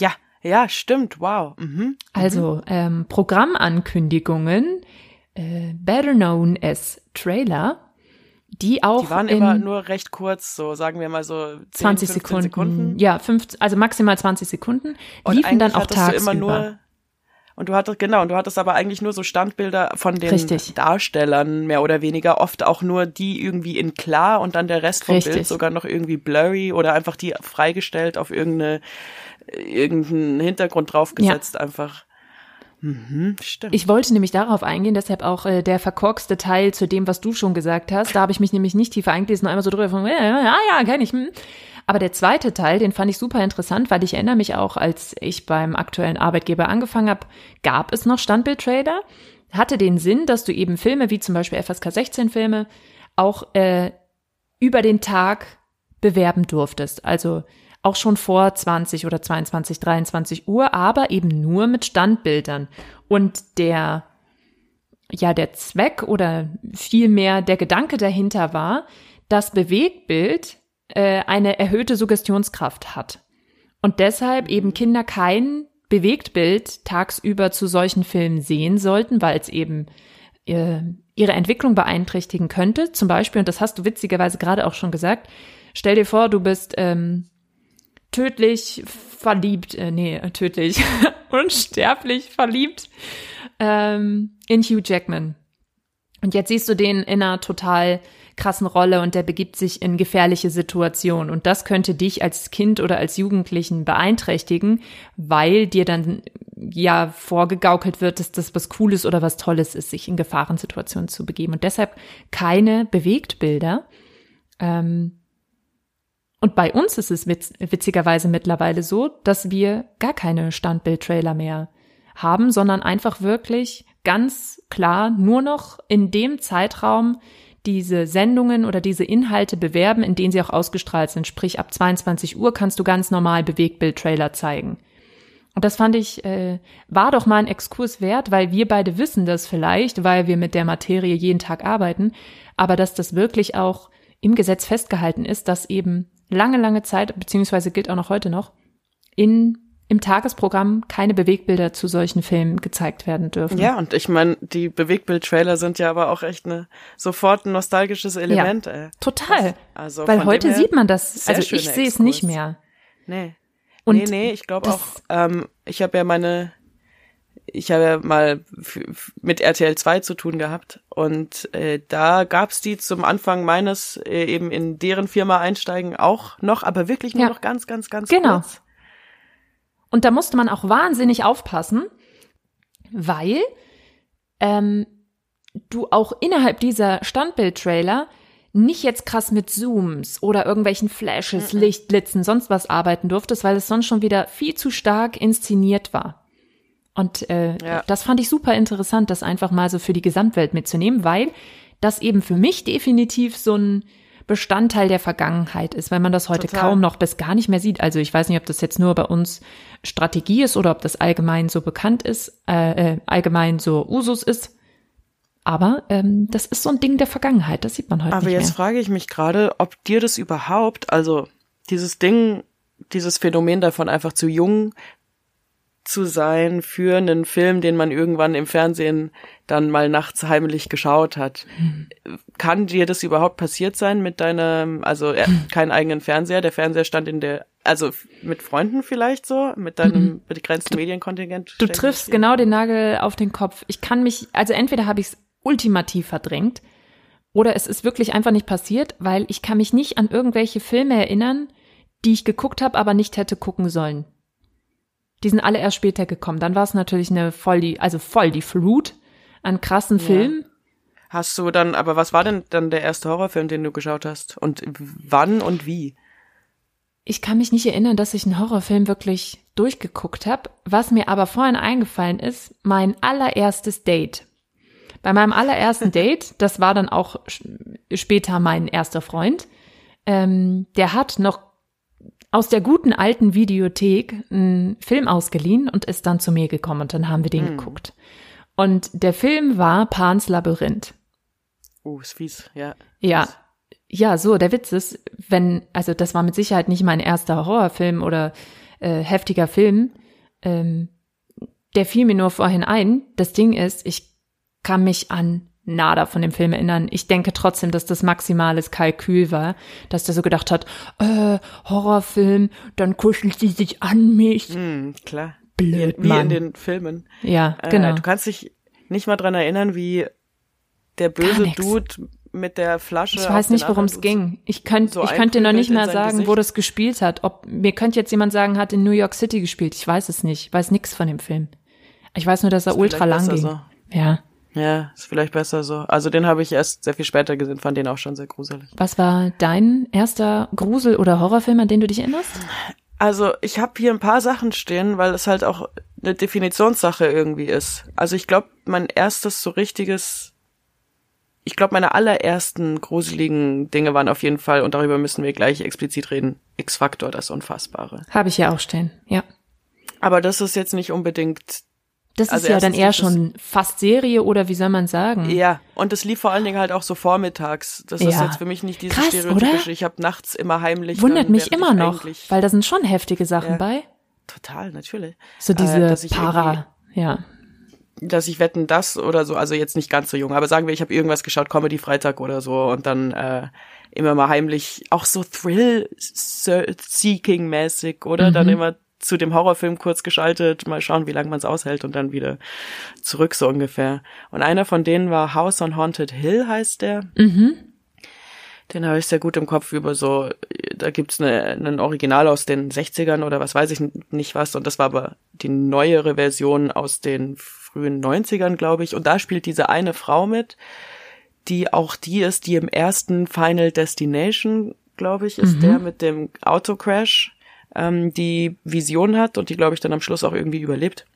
Ja, ja, stimmt, wow. Mhm. Also ähm, Programmankündigungen, äh, better known as Trailer, die auch Die waren immer nur recht kurz, so sagen wir mal so 10, 20 15 Sekunden, Sekunden. ja, fünf, also maximal 20 Sekunden, Und liefen dann auch tagsüber. immer nur und du hattest genau, und du hattest aber eigentlich nur so Standbilder von den Richtig. Darstellern mehr oder weniger, oft auch nur die irgendwie in klar und dann der Rest vom Richtig. Bild sogar noch irgendwie blurry oder einfach die freigestellt auf irgendeine irgendeinen Hintergrund draufgesetzt einfach. Mhm, stimmt. Ich wollte nämlich darauf eingehen, deshalb auch äh, der verkorkste Teil zu dem, was du schon gesagt hast. Da habe ich mich nämlich nicht tiefer eingelesen, nur einmal so drüber von, ja, ja, ja, ja kenn ich. Hm. Aber der zweite Teil, den fand ich super interessant, weil ich erinnere mich auch, als ich beim aktuellen Arbeitgeber angefangen habe, gab es noch Standbildtrader. Hatte den Sinn, dass du eben Filme wie zum Beispiel FSK 16 Filme auch äh, über den Tag bewerben durftest. Also auch schon vor 20 oder 22, 23 Uhr, aber eben nur mit Standbildern. Und der ja der Zweck oder vielmehr der Gedanke dahinter war, dass Bewegtbild äh, eine erhöhte Suggestionskraft hat. Und deshalb eben Kinder kein Bewegtbild tagsüber zu solchen Filmen sehen sollten, weil es eben äh, ihre Entwicklung beeinträchtigen könnte. Zum Beispiel, und das hast du witzigerweise gerade auch schon gesagt, stell dir vor, du bist ähm, tödlich verliebt, äh, nee, tödlich, unsterblich verliebt ähm, in Hugh Jackman. Und jetzt siehst du den in einer total krassen Rolle und der begibt sich in gefährliche Situationen. Und das könnte dich als Kind oder als Jugendlichen beeinträchtigen, weil dir dann ja vorgegaukelt wird, dass das was Cooles oder was Tolles ist, sich in Gefahrensituationen zu begeben. Und deshalb keine Bewegtbilder. Ähm, und bei uns ist es witz witzigerweise mittlerweile so, dass wir gar keine Standbild-Trailer mehr haben, sondern einfach wirklich ganz klar nur noch in dem Zeitraum diese Sendungen oder diese Inhalte bewerben, in denen sie auch ausgestrahlt sind. Sprich, ab 22 Uhr kannst du ganz normal Bewegtbild-Trailer zeigen. Und das fand ich, äh, war doch mal ein Exkurs wert, weil wir beide wissen das vielleicht, weil wir mit der Materie jeden Tag arbeiten, aber dass das wirklich auch im Gesetz festgehalten ist, dass eben lange, lange Zeit, beziehungsweise gilt auch noch heute noch, in im Tagesprogramm keine Bewegbilder zu solchen Filmen gezeigt werden dürfen. Ja, und ich meine, die Bewegbild-Trailer sind ja aber auch echt eine sofort ein nostalgisches Element. Ja, ey. total. Also Weil heute sieht man das. Also ich sehe es nicht mehr. Nee. Und nee, nee, ich glaube das- auch, ähm, ich habe ja meine, ich habe ja mal mit RTL 2 zu tun gehabt und äh, da gab's die zum Anfang meines äh, eben in deren Firma einsteigen auch noch, aber wirklich nur Ja. noch ganz, ganz, ganz Genau. kurz. Und da musste man auch wahnsinnig aufpassen, weil ähm, du auch innerhalb dieser Standbild-Trailer nicht jetzt krass mit Zooms oder irgendwelchen Flashes, Licht, Blitzen, sonst was arbeiten durftest, weil es sonst schon wieder viel zu stark inszeniert war. Und äh, Ja. das fand ich super interessant, das einfach mal so für die Gesamtwelt mitzunehmen, weil das eben für mich definitiv so ein Bestandteil der Vergangenheit ist, weil man das heute Total. kaum noch bis gar nicht mehr sieht. Also ich weiß nicht, ob das jetzt nur bei uns Strategie ist oder ob das allgemein so bekannt ist, äh, äh, allgemein so Usus ist. Aber ähm, das ist so ein Ding der Vergangenheit, das sieht man heute Aber nicht jetzt mehr. frage ich mich gerade, ob dir das überhaupt, also dieses Ding, dieses Phänomen davon einfach zu jung zu sein für einen Film, den man irgendwann im Fernsehen dann mal nachts heimlich geschaut hat. Hm. Kann dir das überhaupt passiert sein mit deinem, also äh, Hm. keinen eigenen Fernseher, der Fernseher stand in der, also mit Freunden vielleicht so, mit deinem begrenzten Medienkontingent? Mhm. Du stell ich triffst genau den Nagel auf den Kopf. Ich kann mich, also entweder habe ich es ultimativ verdrängt oder es ist wirklich einfach nicht passiert, weil ich kann mich nicht an irgendwelche Filme erinnern, die ich geguckt habe, aber nicht hätte gucken sollen. Die sind alle erst später gekommen. Dann war es natürlich eine voll die, also voll die Flut an krassen Filmen. Hast du dann, aber was war denn dann der erste Horrorfilm, den du geschaut hast? Und wann und wie? Ich kann mich nicht erinnern, dass ich einen Horrorfilm wirklich durchgeguckt habe. Was mir aber vorhin eingefallen ist, mein allererstes Date. Bei meinem allerersten Date, das war dann auch später mein erster Freund, ähm, der hat noch aus der guten alten Videothek einen Film ausgeliehen und ist dann zu mir gekommen und dann haben wir den geguckt. Und der Film war Pans Labyrinth. Oh, ist fies, ja. Ja, ja, so, der Witz ist, wenn, also das war mit Sicherheit nicht mein erster Horrorfilm oder äh, heftiger Film, ähm, der fiel mir nur vorhin ein. Das Ding ist, ich kann mich an nada von dem Film erinnern. Ich denke trotzdem, dass das maximales Kalkül war, dass der so gedacht hat, äh, Horrorfilm, dann kuschelt sie sich an mich. Hm, klar. Blöd, Wie Mann. in den Filmen. ja, Äh, genau. Du kannst dich nicht mal dran erinnern, wie der böse. Dude mit der Flasche. Ich weiß nicht, worum es ging. Ich könnte, so ich könnte noch nicht mehr sagen, wo Gesicht. das gespielt hat. Ob mir könnte jetzt jemand sagen, hat in New York City gespielt. Ich weiß es nicht. Ich weiß nichts von dem Film. Ich weiß nur, dass er Ist ultra lang ging. besser Ja. Ja, ist vielleicht besser so. Also den habe ich erst sehr viel später gesehen, fand den auch schon sehr gruselig. Was war dein erster Grusel- oder Horrorfilm, an den du dich erinnerst? Also ich habe hier ein paar Sachen stehen, weil es halt auch eine Definitionssache irgendwie ist. Also ich glaube, mein erstes so richtiges, ich glaube, meine allerersten gruseligen Dinge waren auf jeden Fall, und darüber müssen wir gleich explizit reden, X-Factor, das Unfassbare. Habe ich ja auch stehen. Ja. Aber das ist jetzt nicht unbedingt Das Also ist ja dann eher ist schon fast Serie oder wie soll man sagen? Ja, und es lief vor allen Dingen halt auch so vormittags. Das ist Ja. jetzt für mich nicht dieses Krass, stereotypische, oder? ich habe nachts immer heimlich. Wundert mich immer noch, weil da sind schon heftige Sachen Ja. bei. Total, natürlich. So diese Äh, dass ich Para, ja. dass ich wetten das oder so, also jetzt nicht ganz so jung, aber sagen wir, ich habe irgendwas geschaut, Comedy Freitag oder so und dann äh, immer mal heimlich auch so Thrill Seeking mäßig oder dann immer zu dem Horrorfilm kurz geschaltet, mal schauen, wie lange man es aushält und dann wieder zurück so ungefähr. Und einer von denen war House on Haunted Hill heißt der. Den habe ich sehr gut im Kopf über so, da gibt's eine, ein Original aus den 60ern oder was weiß ich nicht was. Und das war aber die neuere Version aus den frühen 90ern, glaube ich. Und da spielt diese eine Frau mit, die auch die ist, die im ersten Final Destination, glaube ich, ist der mit dem Autocrash, ähm, die Vision hat und die, glaube ich, dann am Schluss auch irgendwie überlebt.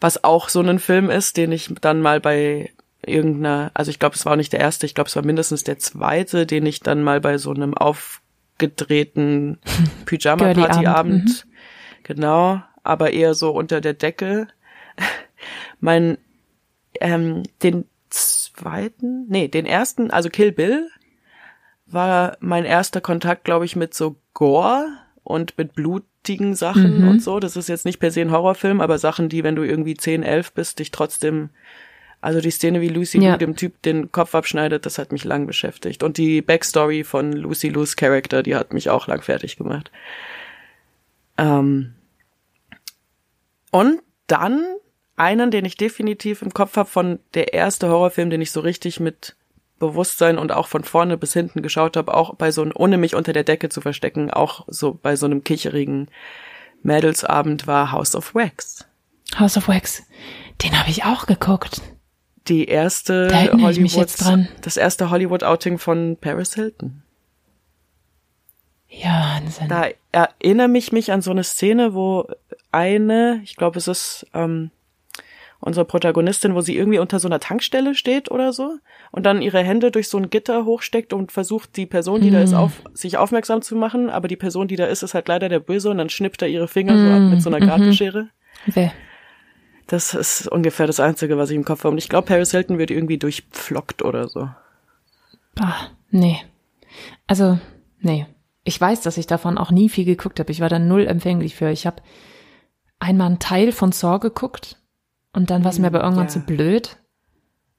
Was auch so ein Film ist, den ich dann mal bei irgendeiner, also ich glaube, es war auch nicht der erste, ich glaube, es war mindestens der zweite, den ich dann mal bei so einem aufgedrehten Pyjama-Party-Abend, genau, aber eher so unter der Decke, mein, ähm, den zweiten, nee, den ersten, also Kill Bill, war mein erster Kontakt, glaube ich, mit so Gore und mit blutigen Sachen und so. Das ist jetzt nicht per se ein Horrorfilm, aber Sachen, die, wenn du irgendwie 10, 11 bist, dich trotzdem, also die Szene, wie Lucy Ja. Dem Typ den Kopf abschneidet, das hat mich lang beschäftigt. Und die Backstory von Lucy Liu's Charakter, die hat mich auch lang fertig gemacht. Ähm, und dann einen, den ich definitiv im Kopf habe von der erste Horrorfilm, den ich so richtig mit Bewusstsein und auch von vorne bis hinten geschaut habe, auch bei so einem, ohne mich unter der Decke zu verstecken, auch so bei so einem kicherigen Mädelsabend war House of Wax. House of Wax. Den habe ich auch geguckt. Die erste Da erinnere ich mich Hollywood, jetzt dran. das erste Hollywood-Outing von Paris Hilton. Ja, Wahnsinn. Da erinnere mich mich an so eine Szene, wo eine, ich glaube, es ist ähm, unsere Protagonistin, wo sie irgendwie unter so einer Tankstelle steht oder so und dann ihre Hände durch so ein Gitter hochsteckt und versucht, die Person, die da ist, auf sich aufmerksam zu machen, aber die Person, die da ist, ist halt leider der Böse und dann schnippt er ihre Finger so ab mit so einer Gartenschere. Wer? Das ist ungefähr das Einzige, was ich im Kopf habe. Und ich glaube, Paris Hilton wird irgendwie durchpflockt oder so. Ah, nee. Also, nee. Ich weiß, dass ich davon auch nie viel geguckt habe. Ich war da null empfänglich für. Ich habe einmal einen Teil von Saw geguckt und dann war es mir aber irgendwann ja. zu blöd.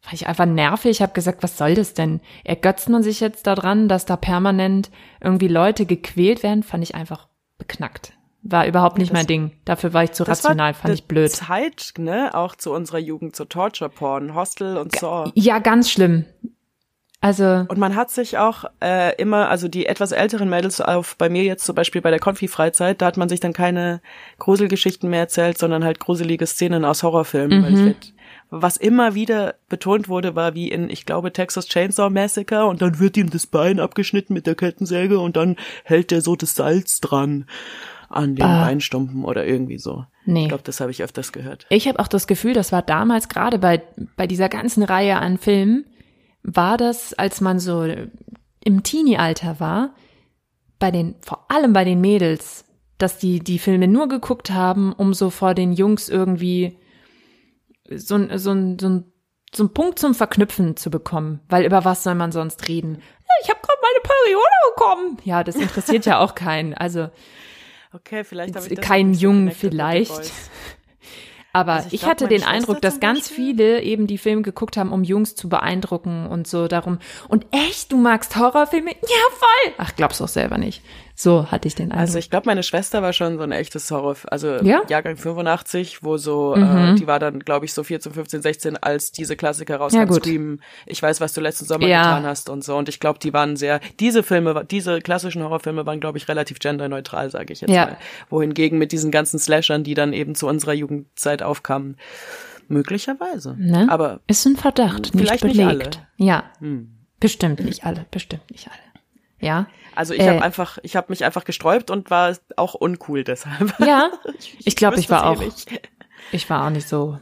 War ich einfach nervig. Ich habe gesagt, was soll das denn? Ergötzt man sich jetzt daran, dass da permanent irgendwie Leute gequält werden? Fand ich einfach beknackt. War überhaupt nicht mein Ding. Dafür war ich zu Das rational, fand ich blöd. Zeit, ne, auch zu unserer Jugend, zu Torture Porn, Hostel und Saw. Ja, ganz schlimm. Also, Und man hat sich auch äh, immer, also die etwas älteren Mädels auf, bei mir jetzt zum Beispiel bei der Konfi-Freizeit, da hat man sich dann keine Gruselgeschichten mehr erzählt, sondern halt gruselige Szenen aus Horrorfilmen. Ich werd, was immer wieder betont wurde, war wie in, ich glaube, Texas Chainsaw Massacre und dann wird ihm das Bein abgeschnitten mit der Kettensäge und dann hält er so das Salz dran an den Ah. Beinstumpen oder irgendwie so. Nee. Ich glaube, das habe ich öfters gehört. Ich habe auch das Gefühl, das war damals gerade bei, bei dieser ganzen Reihe an Filmen, war das, als man so im Teenie-Alter war, bei den, vor allem bei den Mädels, dass die die Filme nur geguckt haben, um so vor den Jungs irgendwie so, ein- so, ein- so, ein- so einen Punkt zum Verknüpfen zu bekommen. Weil über was soll man sonst reden? Ich habe gerade meine Periode bekommen. Ja, das interessiert ja auch keinen. Also Okay, vielleicht habe ich keinen so Jungen vielleicht. Aber Also ich ich, glaub, hatte den Eindruck, dass ganz viele eben die Filme geguckt haben, um Jungs zu beeindrucken und so darum. Und echt, du magst Horrorfilme? Ja, voll! Ach, glaubst doch selber nicht. So hatte ich den Eindruck. Also ich glaube, meine Schwester war schon so ein echtes Horror, also Ja? Mhm. Jahrgang 85, wo so, äh, die war dann, glaube ich, so 14, 15, 16, als diese Klassiker Ja, rauskamen, gut. Scream, ich weiß, was du letzten Sommer Ja. getan hast und so. Und ich glaube, die waren sehr, diese Filme, diese klassischen Horrorfilme waren, glaube ich, relativ genderneutral, sage ich jetzt Ja. mal. Wohingegen mit diesen ganzen Slashern, die dann eben zu unserer Jugendzeit aufkamen, möglicherweise. ne? Aber ist ein Verdacht, nicht vielleicht nicht belegt. alle. Ja, hm. bestimmt nicht alle, bestimmt nicht alle. Ja, also ich Äh. habe einfach, ich habe mich einfach gesträubt und war auch uncool deshalb. ja. Ich glaube, ich war es auch, eh nicht. ich war auch nicht so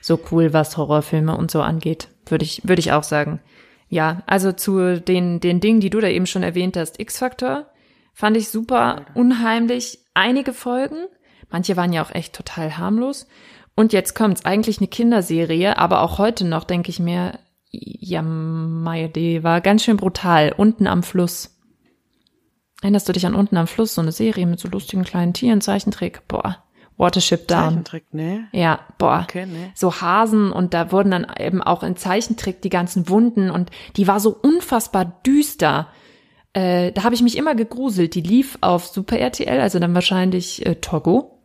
so cool, was Horrorfilme und so angeht, würde ich würde ich auch sagen. Ja, also zu den den Dingen, die du da eben schon erwähnt hast, X-Factor fand ich super unheimlich. Einige Folgen, manche waren ja auch echt total harmlos Und jetzt kommt's, eigentlich eine Kinderserie, aber auch heute noch denke ich mir, ja, Mayade war ganz schön brutal, unten am Fluss. Erinnerst du dich an unten am Fluss, so eine Serie mit so lustigen kleinen Tieren, Zeichentrick? Boah, Watership Down. Zeichentrick, nee. Ja, boah. Okay, nee. So Hasen und da wurden dann eben auch in Zeichentrick die ganzen Wunden und die war so unfassbar düster. Äh, da habe ich mich immer gegruselt. Die lief auf Super RTL, also dann wahrscheinlich äh, Togo.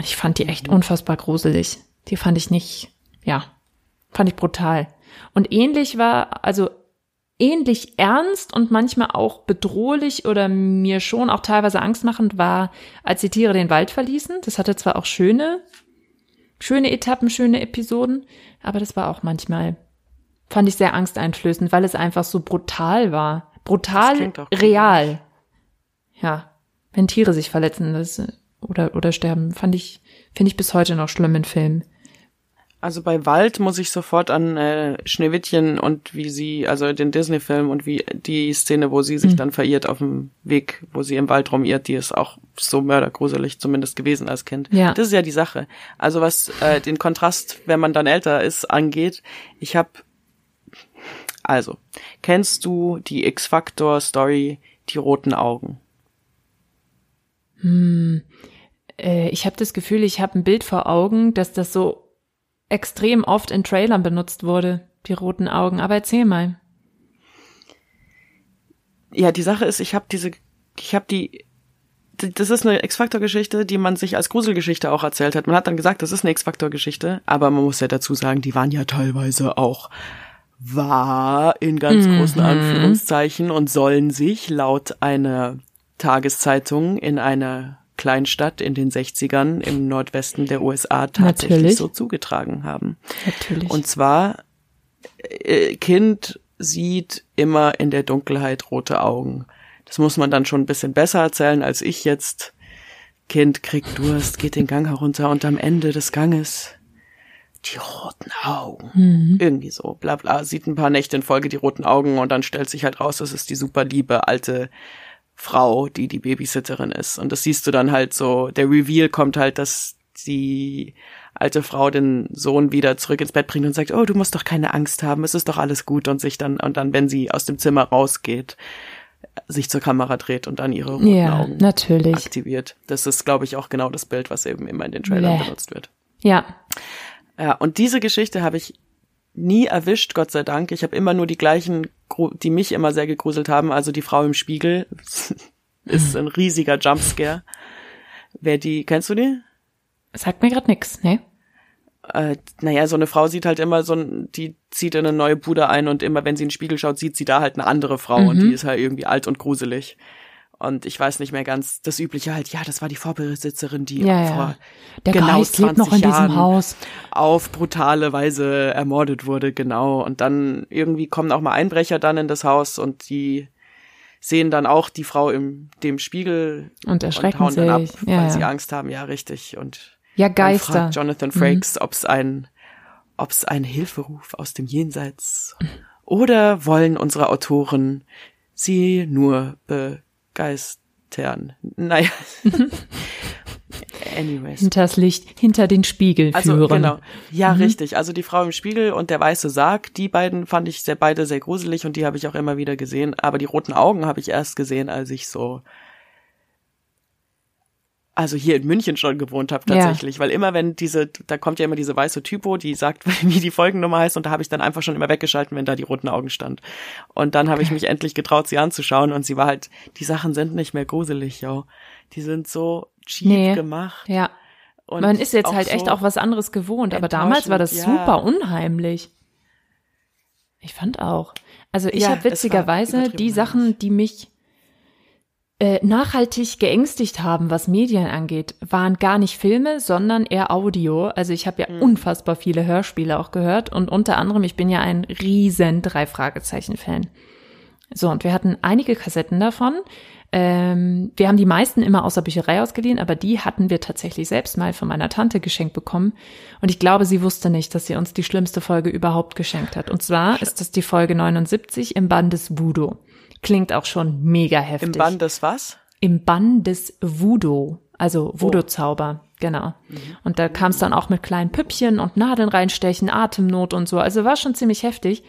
Ich fand die echt unfassbar gruselig. Die fand ich nicht, ja, fand ich brutal. Und ähnlich war, also ähnlich ernst und manchmal auch bedrohlich oder mir schon auch teilweise angstmachend war, als die Tiere den Wald verließen. Das hatte zwar auch schöne, schöne Etappen, schöne Episoden, aber das war auch manchmal, fand ich sehr angsteinflößend, weil es einfach so brutal war. Brutal, real. Ja, wenn Tiere sich verletzen das, oder, oder sterben, fand ich, finde ich bis heute noch schlimm in Filmen. Also bei Wald muss ich sofort an äh, Schneewittchen und wie sie, also den Disney-Film und wie die Szene, wo sie sich Mhm. dann verirrt auf dem Weg, wo sie im Wald rumirrt, die ist auch so mördergruselig zumindest gewesen als Kind. Ja. Das ist ja die Sache. Also was äh, den Kontrast, wenn man dann älter ist, angeht, ich habe also, kennst du die X-Factor-Story, die roten Augen? Äh, ich habe das Gefühl, ich habe ein Bild vor Augen, dass das so extrem oft in Trailern benutzt wurde, die roten Augen. Aber erzähl mal. Ja, die Sache ist, ich habe diese, ich habe die, das ist eine X-Factor-Geschichte, die man sich als Gruselgeschichte auch erzählt hat. Man hat dann gesagt, das ist eine X-Factor-Geschichte, aber man muss ja dazu sagen, die waren ja teilweise auch wahr in ganz großen Anführungszeichen und sollen sich laut einer Tageszeitung in einer Kleinstadt in den 60ern im Nordwesten der USA tatsächlich Natürlich. so zugetragen haben. Natürlich. Und zwar, äh, Kind sieht immer in der Dunkelheit rote Augen. Das muss man dann schon ein bisschen besser erzählen als ich jetzt. Kind kriegt Durst, geht den Gang herunter und am Ende des Ganges die roten Augen. Irgendwie so, bla bla, sieht ein paar Nächte in Folge die roten Augen und dann stellt sich halt raus, das ist die super liebe alte Frau, die die Babysitterin ist. Und das siehst du dann halt so, der Reveal kommt halt, dass die alte Frau den Sohn wieder zurück ins Bett bringt und sagt, oh, du musst doch keine Angst haben, es ist doch alles gut und sich dann, und dann, wenn sie aus dem Zimmer rausgeht, sich zur Kamera dreht und dann ihre roten ja, Augen natürlich. aktiviert. Das ist, glaube ich, auch genau das Bild, was eben immer in den Trailern Bäh. benutzt wird. Ja. Ja, und diese Geschichte habe ich nie erwischt, Gott sei Dank. Ich habe immer nur die gleichen, die mich immer sehr gegruselt haben. Also die Frau im Spiegel ist ein riesiger Jumpscare. Wer die, kennst du die? Sagt mir grad nix, ne? Äh, naja, so eine Frau sieht halt immer so ein, die zieht in eine neue Bude ein und immer wenn sie in den Spiegel schaut, sieht sie da halt eine andere Frau und Mhm. die ist halt irgendwie alt und gruselig. Und ich weiß nicht mehr ganz, das Übliche halt, ja, das war die Vorbesitzerin, die Ja, vor ja. Der genau Geist lebt noch in 20 Jahren auf brutale Weise ermordet wurde, genau. Und dann irgendwie kommen auch mal Einbrecher dann in das Haus und die sehen dann auch die Frau im dem Spiegel Und erschrecken hauen dann ab, sich. weil Ja, sie ja. Angst haben. Ja, richtig. Und Ja, Geister. Mhm. fragt Jonathan Frakes, ob's ein ob's ein Hilferuf aus dem Jenseits oder wollen unsere Autoren sie nur begeistern. Naja. Anyways. Hinters Licht, hinter den Spiegel Also führen. genau. Ja, richtig. Also die Frau im Spiegel und der weiße Sarg, die beiden fand ich sehr, beide sehr gruselig und die habe ich auch immer wieder gesehen. Aber die roten Augen habe ich erst gesehen, als ich so also hier in München schon gewohnt habe Ja. tatsächlich, weil immer wenn diese, da kommt ja immer diese weiße Typo, die sagt, wie die Folgennummer heißt und da habe ich dann einfach schon immer weggeschalten, wenn da die roten Augen stand. Und dann habe ich mich endlich getraut, sie anzuschauen und sie war halt, die Sachen sind nicht mehr gruselig, yo. Die sind so cheap Nee. gemacht. Ja. Und Man ist jetzt halt so echt auch was anderes gewohnt, aber damals war das ja. super unheimlich. Ich fand auch. Also ich Ja, habe witzigerweise die Sachen, die mich äh, nachhaltig geängstigt haben, was Medien angeht, waren gar nicht Filme, sondern eher Audio. Also ich habe ja Mhm. unfassbar viele Hörspiele auch gehört und unter anderem, ich bin ja ein riesen drei Fragezeichen Fan. So, und wir hatten einige Kassetten davon. Ähm, wir haben die meisten immer aus der Bücherei ausgeliehen, aber die hatten wir tatsächlich selbst mal von meiner Tante geschenkt bekommen. Und ich glaube, sie wusste nicht, dass sie uns die schlimmste Folge überhaupt geschenkt hat. Und zwar ist das die Folge 79 im Bann des Voodoo. Klingt auch schon mega heftig. Im Band des was? Im Bann des Voodoo, also Voodoo-Zauber. genau. Und da kam es dann auch mit kleinen Püppchen und Nadeln reinstechen, Atemnot und so. Also war schon ziemlich heftig.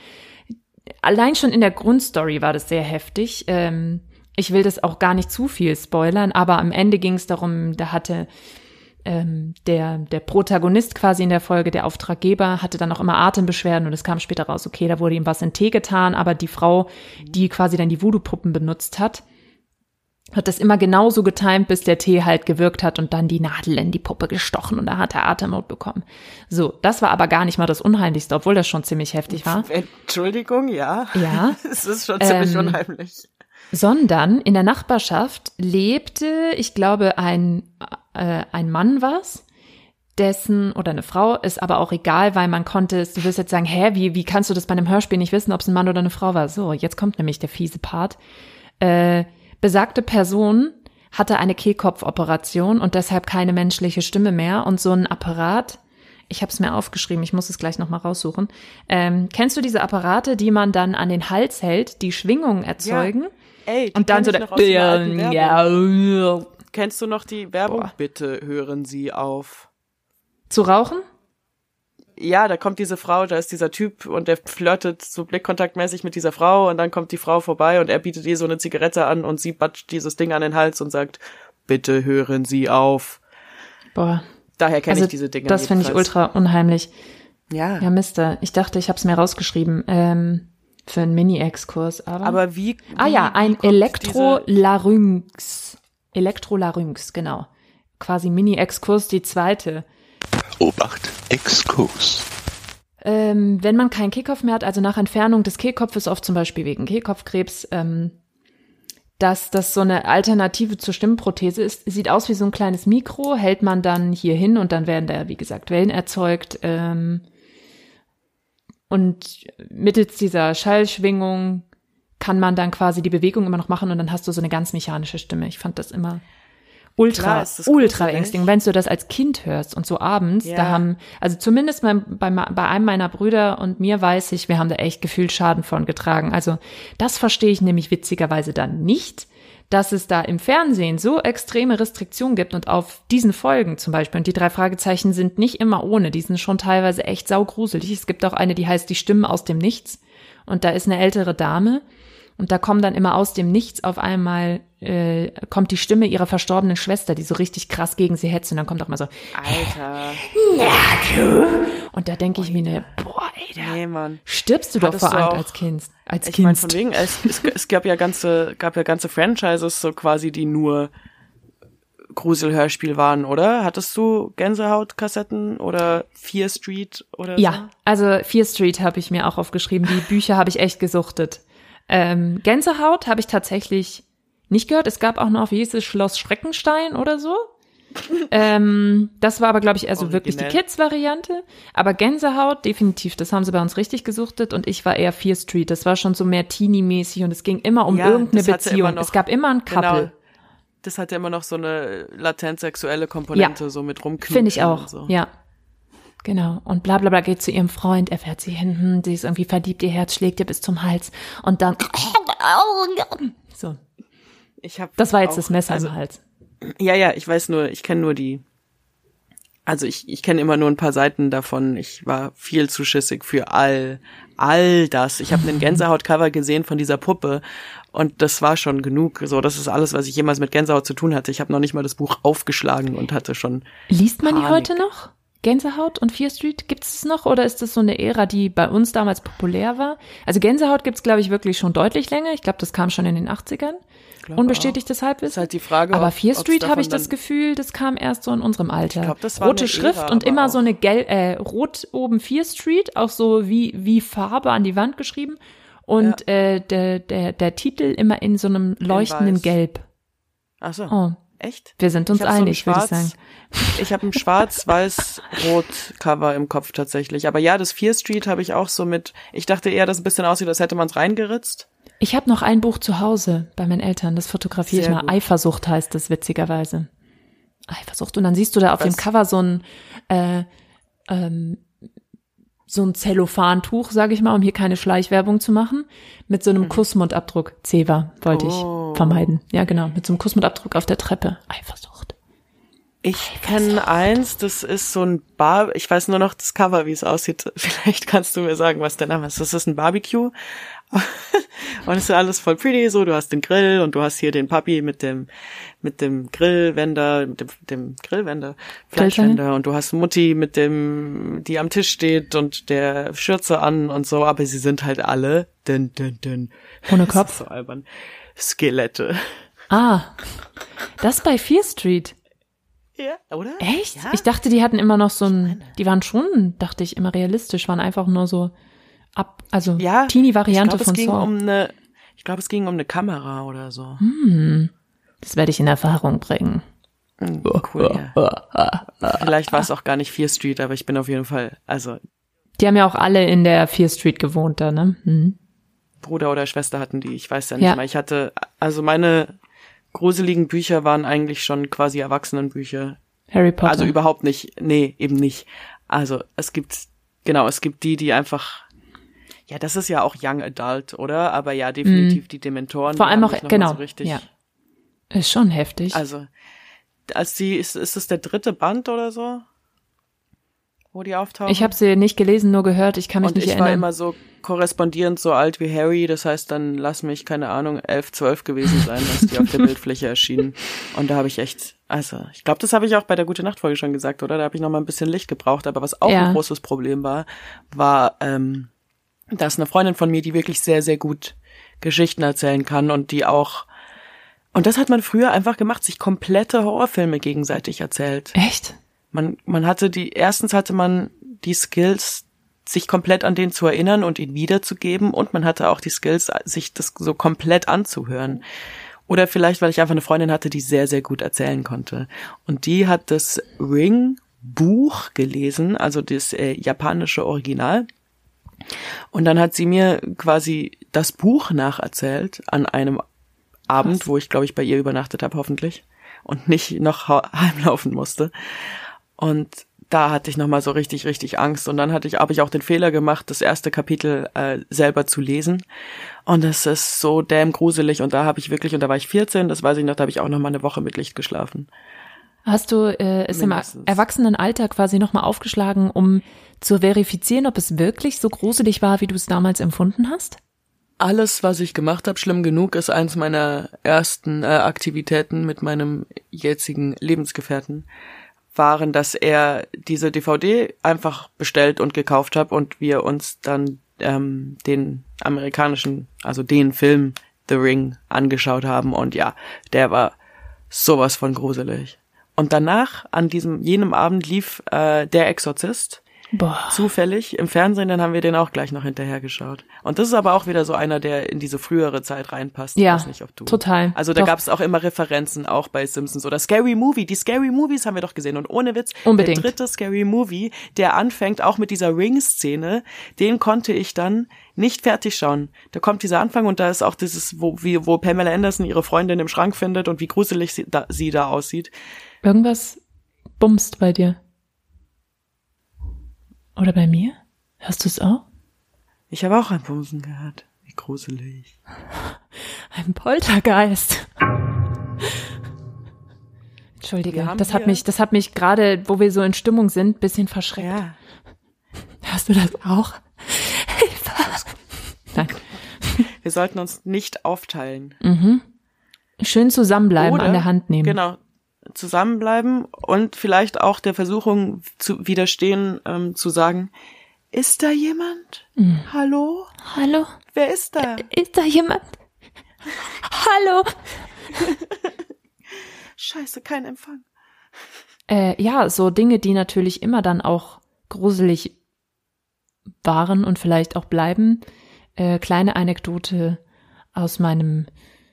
Allein schon in der Grundstory war das sehr heftig. Ähm, ich will das auch gar nicht zu viel spoilern, aber am Ende ging es darum, da hatte ähm, der, der Protagonist quasi in der Folge, der Auftraggeber, hatte dann auch immer Atembeschwerden und es kam später raus, okay, da wurde ihm was in Tee getan, aber die Frau, die quasi dann die Voodoo-Puppen benutzt hat, hat das immer genauso getimt, bis der Tee halt gewirkt hat und dann die Nadel in die Puppe gestochen und da hat er Atemnot bekommen. So, das war aber gar nicht mal das Unheimlichste, obwohl das schon ziemlich heftig war. Entschuldigung, ja. Ja. Es ist schon ziemlich Ähm, unheimlich. sondern in der Nachbarschaft lebte, ich glaube, ein, äh, ein Mann was, dessen oder eine Frau ist aber auch egal, weil man konnte, es- du wirst jetzt sagen, hä, wie, wie kannst du das bei einem Hörspiel nicht wissen, ob es ein Mann oder eine Frau war? So, jetzt kommt nämlich der fiese Part. Äh, besagte Person hatte eine Kehlkopfoperation und deshalb keine menschliche Stimme mehr und so ein Apparat. Ich habe es mir aufgeschrieben, ich muss es gleich nochmal raussuchen. Ähm, kennst du diese Apparate, die man dann an den Hals hält, die Schwingungen erzeugen? Ey, die Und dann so ich der Werbung. ja. Kennst du noch die Werbung? Boah. Bitte hören Sie auf. Zu rauchen? Ja, da kommt diese Frau, da ist dieser Typ und der flirtet so blickkontaktmäßig mit dieser Frau und dann kommt die Frau vorbei und er bietet ihr so eine Zigarette an und sie batscht dieses Ding an den Hals und sagt, bitte hören Sie auf. Boah. Daher kenne Also ich diese Dinge. das finde ich ultra unheimlich. Ja. Ja, Mister. Ich dachte, ich habe es mir rausgeschrieben ähm, für einen Mini-Exkurs. Aber, Aber wie, ah wie- ja, wie ein kommt diese- Elektrolarynx. Elektrolarynx, genau. Quasi Mini-Exkurs, die zweite. Obacht, Exkurs. Ähm, wenn man keinen Kehlkopf mehr hat, also nach Entfernung des Kehlkopfes, oft zum Beispiel wegen Kehlkopfkrebs, ähm, dass das so eine Alternative zur Stimmprothese ist. Sieht aus wie so ein kleines Mikro, hält man dann hier hin und dann werden da, wie gesagt, Wellen erzeugt. Ähm, und mittels dieser Schallschwingung kann man dann quasi die Bewegung immer noch machen und dann hast du so eine ganz mechanische Stimme. Ich fand das immer ultra, Klar das ultra ängstigend. Wenn du das als Kind hörst und so abends, Ja. da haben, also zumindest bei, bei, bei einem meiner Brüder und mir weiß ich, wir haben da echt gefühlt Schaden von getragen. Also das verstehe ich nämlich witzigerweise dann nicht, dass es da im Fernsehen so extreme Restriktionen gibt und auf diesen Folgen zum Beispiel, und die drei Fragezeichen sind nicht immer ohne, die sind schon teilweise echt saugruselig. Es gibt auch eine, die heißt Die Stimmen aus dem Nichts und da ist eine ältere Dame und da kommen dann immer aus dem Nichts auf einmal, äh, kommt die Stimme ihrer verstorbenen Schwester, die so richtig krass gegen sie hetzt und dann kommt auch mal so, Alter. und da denke ich mir, ne, boah, ey, da Nee, Mann. stirbst du doch Hattest Angst auch- als Kind. Als Ich meine, Kind. von wegen, es, es, es gab ja ganze, gab ja ganze Franchises, so quasi, die nur Gruselhörspiel waren, oder? Hattest du Gänsehautkassetten oder Fear Street oder Ja, also Fear Street habe ich mir auch aufgeschrieben. Die Bücher habe ich echt gesuchtet. Ähm, Gänsehaut habe ich tatsächlich nicht gehört. Es gab auch noch, wie hieß es, Schloss Schreckenstein oder so. ähm, das war aber, glaube ich, also wirklich die Originell. Kids-Variante. Aber Gänsehaut, definitiv, das haben sie bei uns richtig gesuchtet. Und ich war eher Fear Street. Das war schon so mehr Teenie-mäßig und es ging immer um Ja, irgendeine hatte Beziehung. noch- es gab immer ein so? Couple. Genau. Das hat ja immer noch so eine latent sexuelle Komponente, so mit rumknutschen. Finde ich auch, So. ja. Genau. Und bla bla bla geht zu ihrem Freund, er fährt sie hin, hm, sie ist irgendwie verliebt, ihr Herz schlägt ihr bis zum Hals. Und dann. So, Ich hab das war jetzt auch, das Messer also, im Hals. Ja, ja, ich weiß nur, ich kenne nur die. Also ich, ich kenne immer nur ein paar Seiten davon. Ich war viel zu schissig für all, all das. Ich habe einen Gänsehaut-Cover gesehen von dieser Puppe und das war schon genug. So, das ist alles, was ich jemals mit Gänsehaut zu tun hatte. Ich habe noch nicht mal das Buch aufgeschlagen und hatte schon. Liest man die Panik. heute noch? Gänsehaut und Fear Street, gibt es noch oder ist das so eine Ära, die bei uns damals populär war? Also Gänsehaut gibt's glaube ich, wirklich schon deutlich länger. Ich glaube, das kam schon in den 80ern. Unbestätigtes Halbwissen. Ist halt die Frage, Aber ob- Fear Street habe ich das Gefühl, das kam erst so in unserem Alter. Ich glaub, das war Rote Schrift Ära, und immer auch- so eine Gel äh, rot oben Fear Street, auch so wie wie Farbe an die Wand geschrieben und äh, der der der Titel immer in so einem leuchtenden. Gelb. Ach so. Oh, Echt? wir sind uns Ich hab so einig, würde ich sagen. Ich habe ein schwarz-weiß-rot-Cover im Kopf tatsächlich. Aber ja, das Fear Street habe ich auch so mit. Ich dachte eher, dass es ein bisschen aussieht, als hätte man es reingeritzt. Ich habe noch ein Buch zu Hause bei meinen Eltern, das fotografiere ich mal. gut. Eifersucht heißt das witzigerweise. Eifersucht. Und dann siehst du da auf dem Was? Cover so ein äh, ähm, so ein Zellophantuch, sage ich mal, um hier keine Schleichwerbung zu machen, mit so einem Kussmundabdruck. Ceva wollte Mhm. Oh. ich vermeiden. Ja, genau, mit so einem Kussmundabdruck auf der Treppe. Eifersucht. Ich kenne eins, das ist so ein Bar, ich weiß nur noch das Cover, wie es aussieht. Vielleicht kannst du mir sagen, was der Name ist. Das ist ein Barbecue. und es ist alles voll pretty, so, du hast den Grill und du hast hier den Papi mit dem, mit dem Grillwender, mit dem, dem Grillwender, Fleischwender und du hast Mutti mit dem, die am Tisch steht und der Schürze an und so, aber sie sind halt alle, dün, dün, dün. Ohne Das Kopf. ist so albern. Skelette. Ah, das bei Fear Street. Ja, oder? Echt? Ja? Ich dachte, die hatten immer noch so ein, die waren schon, dachte ich, immer realistisch, waren einfach nur so ab, also ja, Teenie-Variante von es ging Saw. um eine, ich glaube, es ging um eine Kamera oder so. Hm, das werde ich in Erfahrung bringen. Hm, Cool, ja. Vielleicht war es auch gar nicht Fear Street, aber ich bin auf jeden Fall, also Die haben ja auch alle in der Fear Street gewohnt da, ne? Hm. Bruder oder Schwester hatten die, ich weiß ja nicht Ja. mehr. Ich hatte, also meine gruseligen Bücher waren eigentlich schon quasi Erwachsenenbücher. Harry Potter. Also überhaupt nicht, nee, eben nicht. Also es gibt, genau, es gibt die, die einfach, ja, das ist ja auch Young Adult, oder? Aber ja, definitiv die Dementoren. Vor allem auch, genau, So richtig, ja. Ist schon heftig. Also, als die, ist, ist es der dritte Band oder so? Wo die auftauchen? ich habe sie nicht gelesen, nur gehört. Ich kann mich Und nicht ich war erinnern. immer so korrespondierend so alt wie Harry, das heißt, dann lass mich, keine Ahnung, elf, zwölf gewesen sein, als die auf der Bildfläche erschienen. Und da habe ich echt, also, ich glaube, das habe ich auch bei der Gute Nacht Folge schon gesagt, oder? Da habe ich noch mal ein bisschen Licht gebraucht, aber was auch Ja. ein großes Problem war, war, ähm, dass eine Freundin von mir, die wirklich sehr, sehr gut Geschichten erzählen kann und die auch, und das hat man früher einfach gemacht, sich komplette Horrorfilme gegenseitig erzählt Echt? Man, man hatte die, erstens hatte man die Skills, sich komplett an den zu erinnern und ihn wiederzugeben und man hatte auch die Skills, sich das so komplett anzuhören. Oder vielleicht, weil ich einfach eine Freundin hatte, die sehr, sehr gut erzählen konnte. Und die hat das Ring-Buch gelesen, also das äh, japanische Original. Und dann hat sie mir quasi das Buch nacherzählt an einem Abend, wo ich, glaube ich, bei ihr übernachtet habe, hoffentlich. Und nicht noch heimlaufen musste. Und da hatte ich nochmal so richtig, richtig Angst. Und dann hatte ich, habe ich auch den Fehler gemacht, das erste Kapitel äh, selber zu lesen. Und es ist so damn gruselig. Und da habe ich wirklich, und da war ich 14, das weiß ich noch, da habe ich auch noch mal eine Woche mit Licht geschlafen. Hast du äh, es im Mindestens. Erwachsenenalter quasi nochmal aufgeschlagen, um zu verifizieren, ob es wirklich so gruselig war, wie du es damals empfunden hast? Alles, was ich gemacht habe, schlimm genug, ist eins meiner ersten äh, Aktivitäten mit meinem jetzigen Lebensgefährten, waren, dass er diese DVD einfach bestellt und gekauft hat und wir uns dann ähm, den amerikanischen, also den Film The Ring angeschaut haben und ja, der war sowas von gruselig. Und danach, an diesem, jenem Abend lief äh, Der Exorzist Boah. zufällig im Fernsehen, dann haben wir den auch gleich noch hinterher geschaut. Und das ist aber auch wieder so einer, der in diese frühere Zeit reinpasst. Ja, ich weiß nicht, ob du. total. Also da gab es auch immer Referenzen, auch bei Simpsons oder Scary Movie. Die Scary Movies haben wir doch gesehen. Und ohne Witz, Unbedingt. der dritte Scary Movie, der anfängt auch mit dieser Ring-Szene, den konnte ich dann nicht fertig schauen. Da kommt dieser Anfang und da ist auch dieses, wo, wie, wo Pamela Anderson ihre Freundin im Schrank findet und wie gruselig sie da, sie da aussieht. Irgendwas bumst bei dir. Oder bei mir? Hörst du es auch? Ich habe auch ein Bumsen gehört. Wie gruselig. Ein Poltergeist. Entschuldige, das hat mich, das hat mich gerade, wo wir so in Stimmung sind, bisschen verschreckt. Ja. Hörst du das auch? Hilfe! Nein. Wir sollten uns nicht aufteilen. Schön zusammenbleiben, Oder, an der Hand nehmen. Genau. Zusammenbleiben und vielleicht auch der Versuchung zu widerstehen, ähm, zu sagen, ist da jemand? Mhm. Hallo? Hallo? Wer ist da? Ist da jemand? Hallo? Scheiße, kein Empfang. Äh, ja, so Dinge, die natürlich immer dann auch gruselig waren und vielleicht auch bleiben. Äh, kleine Anekdote aus meinem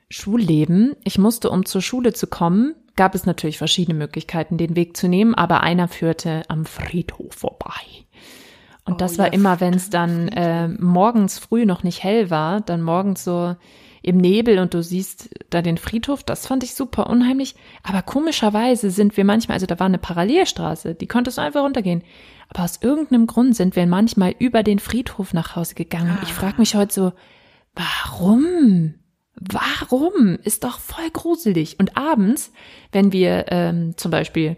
Schulleben. Ich musste, um zur Schule zu kommen, gab es natürlich verschiedene Möglichkeiten, den Weg zu nehmen, aber einer führte am Friedhof vorbei. Und Oh das war ja, immer, wenn es dann äh, morgens früh noch nicht hell war, dann morgens so im Nebel und du siehst da den Friedhof, das fand ich super unheimlich. Aber komischerweise sind wir manchmal, also da war eine Parallelstraße, die konntest du einfach runtergehen. Aber aus irgendeinem Grund sind wir manchmal über den Friedhof nach Hause gegangen. Und ich frage mich heute so, warum? Warum? Ist doch voll gruselig. Und abends, wenn wir ähm, zum Beispiel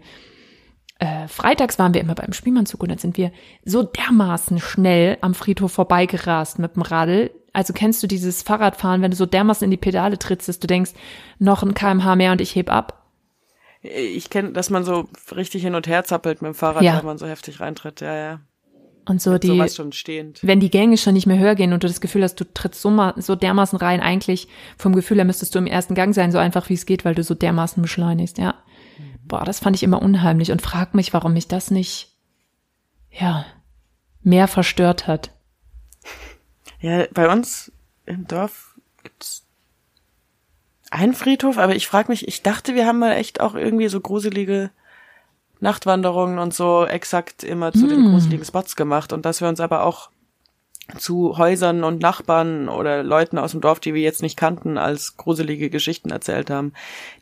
äh, freitags waren wir immer beim Spielmannzug und dann sind wir so dermaßen schnell am Friedhof vorbeigerast mit dem Radl. Also kennst du dieses Fahrradfahren, wenn du so dermaßen in die Pedale trittst, dass du denkst, noch ein kmh mehr und ich heb ab? Ich kenne, dass man so richtig hin und her zappelt mit dem Fahrrad, Ja. wenn man so heftig reintritt. Ja, ja. Und so die, wenn die Gänge schon nicht mehr höher gehen und du das Gefühl hast, du trittst so, so dermaßen rein, eigentlich vom Gefühl her müsstest du im ersten Gang sein, so einfach wie es geht, weil du so dermaßen beschleunigst, ja. Boah, das fand ich immer unheimlich und frag mich, warum mich das nicht, ja, mehr verstört hat. Ja, bei uns im Dorf gibt's einen Friedhof, aber ich frage mich, ich dachte, wir haben mal echt auch irgendwie so gruselige Nachtwanderungen und so exakt immer zu den gruseligen Spots gemacht. Und dass wir uns aber auch zu Häusern und Nachbarn oder Leuten aus dem Dorf, die wir jetzt nicht kannten, als gruselige Geschichten erzählt haben,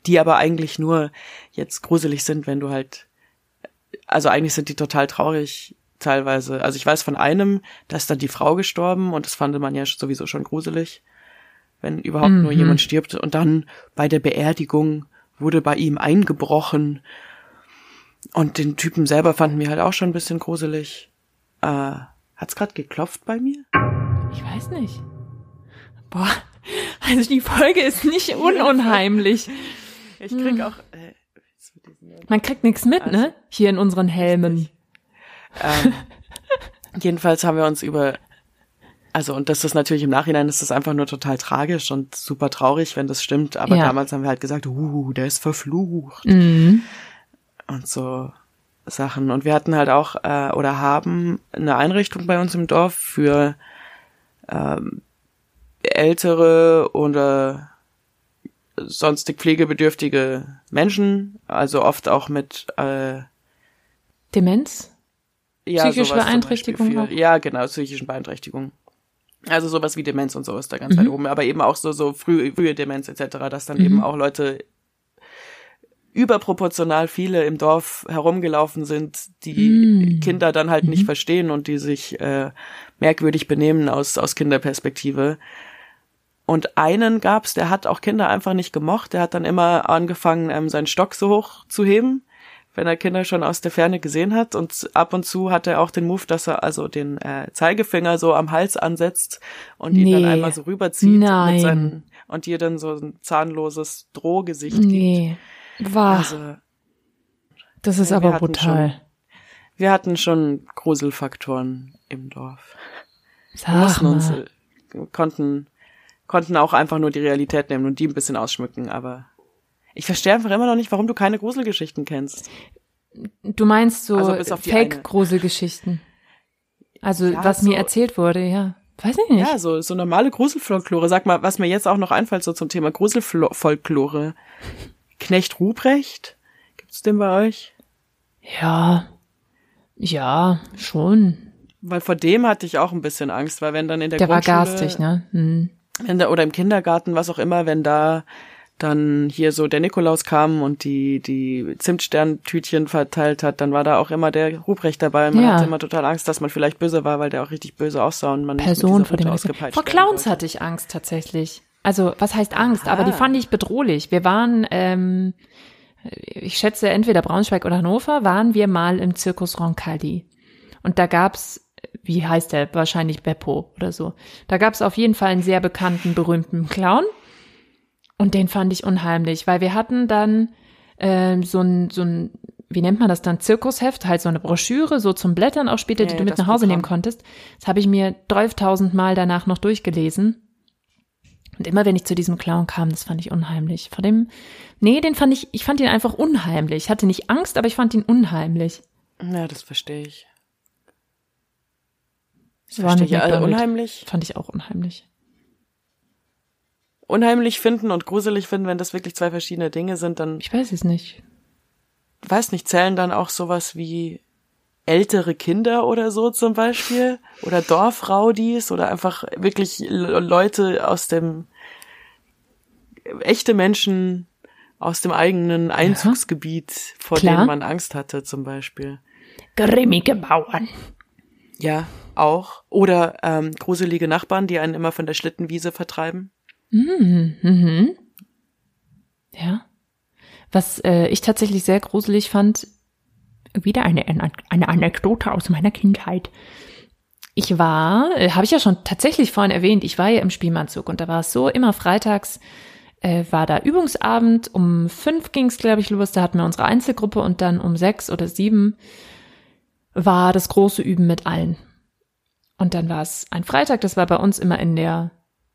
die aber eigentlich nur jetzt gruselig sind, wenn du halt, also eigentlich sind die total traurig teilweise. Also ich weiß von einem, da ist dann die Frau gestorben und das fand man ja sowieso schon gruselig, wenn überhaupt nur jemand stirbt. Und dann bei der Beerdigung wurde bei ihm eingebrochen und den Typen selber fanden wir halt auch schon ein bisschen gruselig. Äh, hat's grad geklopft bei mir? Ich weiß nicht. Boah, also die Folge ist nicht ununheimlich. Ich krieg auch, äh, Man kriegt nichts mit, ne? Hier in unseren Helmen. ähm, jedenfalls haben wir uns über, also und das ist natürlich im Nachhinein ist das einfach nur total tragisch und super traurig, wenn das stimmt. Aber Ja. damals haben wir halt gesagt, uh, der ist verflucht Mhm. Und so Sachen. Und wir hatten halt auch äh, oder haben eine Einrichtung bei uns im Dorf für ähm, ältere oder sonstig pflegebedürftige Menschen, also oft auch mit äh, Demenz? ja, Psychische Beeinträchtigung? Ja, genau, psychischen Beeinträchtigungen. Also sowas wie Demenz und so ist da ganz Mhm. weit oben, aber eben auch so so frühe, frühe Demenz etc., dass dann Mhm. eben auch Leute überproportional viele im Dorf herumgelaufen sind, die Mhm. Kinder dann halt nicht verstehen und die sich äh, merkwürdig benehmen aus aus Kinderperspektive. Und einen gab's, der hat auch Kinder einfach nicht gemocht. Der hat dann immer angefangen, ähm, seinen Stock so hoch zu heben, wenn er Kinder schon aus der Ferne gesehen hat. Und ab und zu hat er auch den Move, dass er also den äh, Zeigefinger so am Hals ansetzt und ihn dann Nee. einmal so rüberzieht Nein. mit seinen, und ihr dann so ein zahnloses Drohgesicht Nee. War. Also das ist ja, wir aber hatten brutal. wir hatten schon Gruselfaktoren im Dorf. Wir Sag mussten uns, äh, konnten, konnten auch einfach nur die Realität nehmen und die ein bisschen ausschmücken, aber ich verstehe einfach immer noch nicht, warum du keine Gruselgeschichten kennst. Du meinst so Also. Fake-Gruselgeschichten. Also Ja, was so- mir erzählt wurde, ja. Weiß ich nicht. Ja, so, so normale Gruselfolklore. Sag mal, was mir jetzt auch noch einfällt, so zum Thema Gruselfolklore. Knecht Ruprecht? Gibt's den bei euch? Ja. Ja, schon. Weil vor dem hatte ich auch ein bisschen Angst, weil wenn dann in der, Der war Grundschule, garstig, ne? Hm. wenn da, oder im Kindergarten, was auch immer, wenn da dann hier so der Nikolaus kam und die, die Zimtsterntütchen verteilt hat, dann war da auch immer der Ruprecht dabei. Man Ja. hatte immer total Angst, dass man vielleicht böse war, weil der auch richtig böse aussah und man Person vor dem Route Vor ausgepeitscht Vor werden Clowns hatte ich Angst tatsächlich. Also, was heißt Angst? Aber die Aha. fand ich bedrohlich. Wir waren, ähm, ich schätze, entweder Braunschweig oder Hannover, waren wir mal im Zirkus Roncalli. Und da gab's, wie heißt der? Wahrscheinlich Beppo oder so. Da gab's auf jeden Fall einen sehr bekannten, berühmten Clown. Und den fand ich unheimlich, weil wir hatten dann ähm, so ein, so ein, wie nennt man das dann, Zirkusheft, halt so eine Broschüre, so zum Blättern auch später, die du mit nach Hause nehmen Programm. konntest. Das habe ich mir 12.000 Mal danach noch durchgelesen. Und immer wenn ich zu diesem Clown kam, das fand ich unheimlich. Vor dem, nee, den fand ich, ich fand ihn einfach unheimlich. Ich hatte nicht Angst, aber ich fand ihn unheimlich. Ja, das verstehe ich. Das verstehe nicht ich. Damit. unheimlich. Fand ich auch unheimlich. Unheimlich finden und gruselig finden, wenn das wirklich zwei verschiedene Dinge sind, dann, Ich weiß es nicht. weiß nicht, zählen dann auch sowas wie ältere Kinder oder so zum Beispiel oder Dorfraudis oder einfach wirklich Le- Leute aus dem echte Menschen aus dem eigenen Einzugsgebiet, vor Klar. denen man Angst hatte zum Beispiel. Grimmige Bauern. Ja, auch. Oder ähm, gruselige Nachbarn, die einen immer von der Schlittenwiese vertreiben. Mhm. Mhm. Ja. Was äh, ich tatsächlich sehr gruselig fand, wieder eine, eine Anekdote aus meiner Kindheit. Ich war, äh, habe ich ja schon tatsächlich vorhin erwähnt, ich war ja im Spielmannzug und da war es so, immer freitags äh, war da Übungsabend, um fünf ging es, glaube ich, los, da hatten wir unsere Einzelgruppe und dann um sechs oder sieben war das große Üben mit allen. Und dann war es ein Freitag, das war bei uns immer in der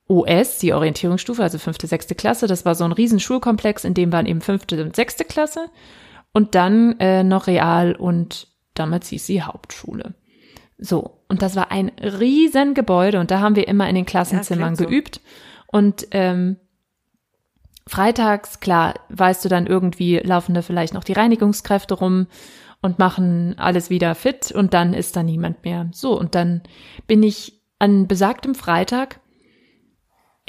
OS, die Orientierungsstufe, also fünfte, sechste Klasse. Das war so ein riesen Schulkomplex, in dem waren eben fünfte und sechste Klasse. Und dann äh, noch Real und damals hieß sie Hauptschule. So, und das war ein riesen Gebäude und da haben wir immer in den Klassenzimmern Ja, klingt so. geübt. Und ähm, freitags, klar, weißt du dann irgendwie, laufen da vielleicht noch die Reinigungskräfte rum und machen alles wieder fit und dann ist da niemand mehr. So, und dann bin ich an besagtem Freitag,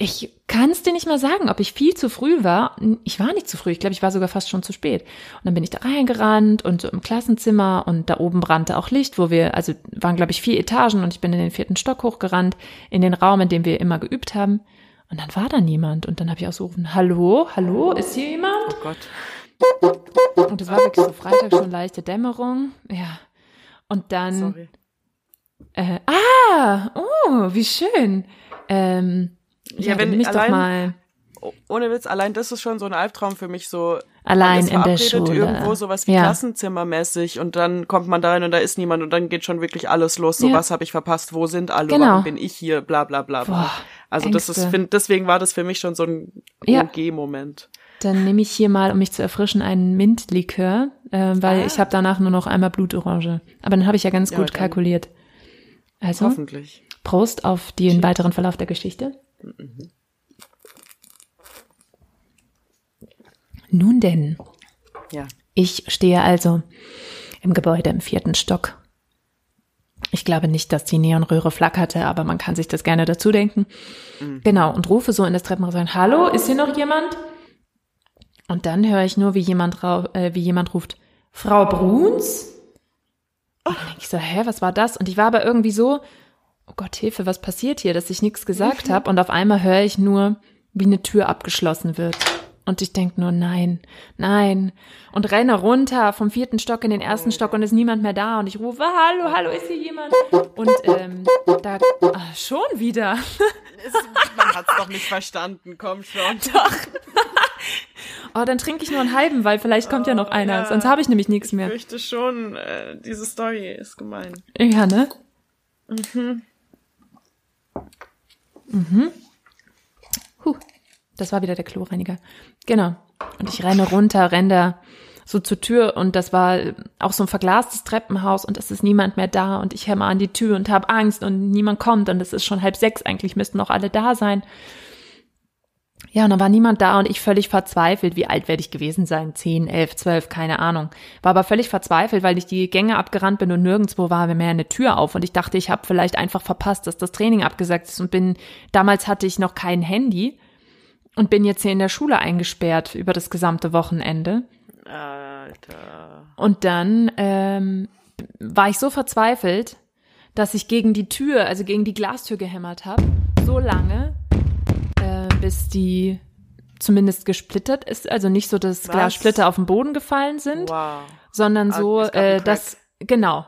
ich kann es dir nicht mal sagen, ob ich viel zu früh war. Ich war nicht zu früh, ich glaube, ich war sogar fast schon zu spät. Und dann bin ich da reingerannt und so im Klassenzimmer und da oben brannte auch Licht, wo wir, also waren, glaube ich, vier Etagen und ich bin in den vierten Stock hochgerannt, in den Raum, in dem wir immer geübt haben. Und dann war da niemand. Und dann habe ich auch so gerufen, hallo, hallo, ist hier jemand? Oh Gott. Und es war wirklich so Freitag schon leichte Dämmerung. Ja. Und dann. Sorry. Äh, ah, oh, wie schön. Ähm, ja, Ja, wenn mich doch allein- mal Oh, Ohne Witz, allein das ist schon so ein Albtraum für mich, so allein in der Schule. irgendwo sowas wie ja. Klassenzimmermäßig und dann kommt man da rein und da ist niemand und dann geht schon wirklich alles los. So, Ja. was habe ich verpasst? Wo sind alle? Genau. Warum bin ich hier? Bla bla bla. Boah, also das ist, find, deswegen war das für mich schon so ein Ja. OG-Moment. Dann nehme ich hier mal, um mich zu erfrischen, einen Mintlikör, äh, weil Ah. ich habe danach nur noch einmal Blutorange. Aber dann habe ich ja ganz Ja, gut kalkuliert. Also, Hoffentlich. Prost auf den weiteren Verlauf der Geschichte. Nun denn, Ja. ich stehe also im Gebäude im vierten Stock. Ich glaube nicht, dass die Neonröhre flackerte, aber man kann sich das gerne dazu denken. Genau, und rufe so in das Treppenhaus rein, hallo, ist hier noch jemand? Und dann höre ich nur, wie jemand, äh, wie jemand ruft, Frau Bruns? Und dann denke ich so, hä, was war das? Und ich war aber irgendwie so, oh Gott, Hilfe, was passiert hier, dass ich nichts gesagt habe. Und auf einmal höre ich nur, wie eine Tür abgeschlossen wird. Und ich denke nur, nein, nein. Und renne runter vom vierten Stock in den ersten Stock und ist niemand mehr da. Und ich rufe, hallo, hallo, ist hier jemand? Und ähm, da, ah, schon wieder. Man hat's doch nicht verstanden, komm schon. Oh, dann trinke ich nur einen halben, weil vielleicht kommt ja noch einer. ja. Sonst habe ich nämlich nichts Ich mehr. fürchte schon, äh, diese Story ist gemein. Ja, ne? Mhm. Mhm. Huh. Das war wieder der Kloreiniger. Genau. Und ich renne runter, renne da so zur Tür und das war auch so ein verglastes Treppenhaus und es ist niemand mehr da und ich hämmer an die Tür und habe Angst und niemand kommt und es ist schon halb sechs, eigentlich müssten noch alle da sein. Ja, und dann war niemand da und ich völlig verzweifelt. Wie alt werde ich gewesen sein? Zehn, elf, zwölf, keine Ahnung. War aber völlig verzweifelt, weil ich die Gänge abgerannt bin und nirgendwo war mehr eine Tür auf. Und ich dachte, ich habe vielleicht einfach verpasst, dass das Training abgesagt ist und bin, damals hatte ich noch kein Handy und bin jetzt hier in der Schule eingesperrt über das gesamte Wochenende. Alter. Und dann ähm, war ich so verzweifelt, dass ich gegen die Tür, also gegen die Glastür gehämmert habe, so lange, äh, bis die zumindest gesplittert ist. Also nicht so, dass Was? Glassplitter auf den Boden gefallen sind, Wow. sondern Ah, so, äh, dass genau,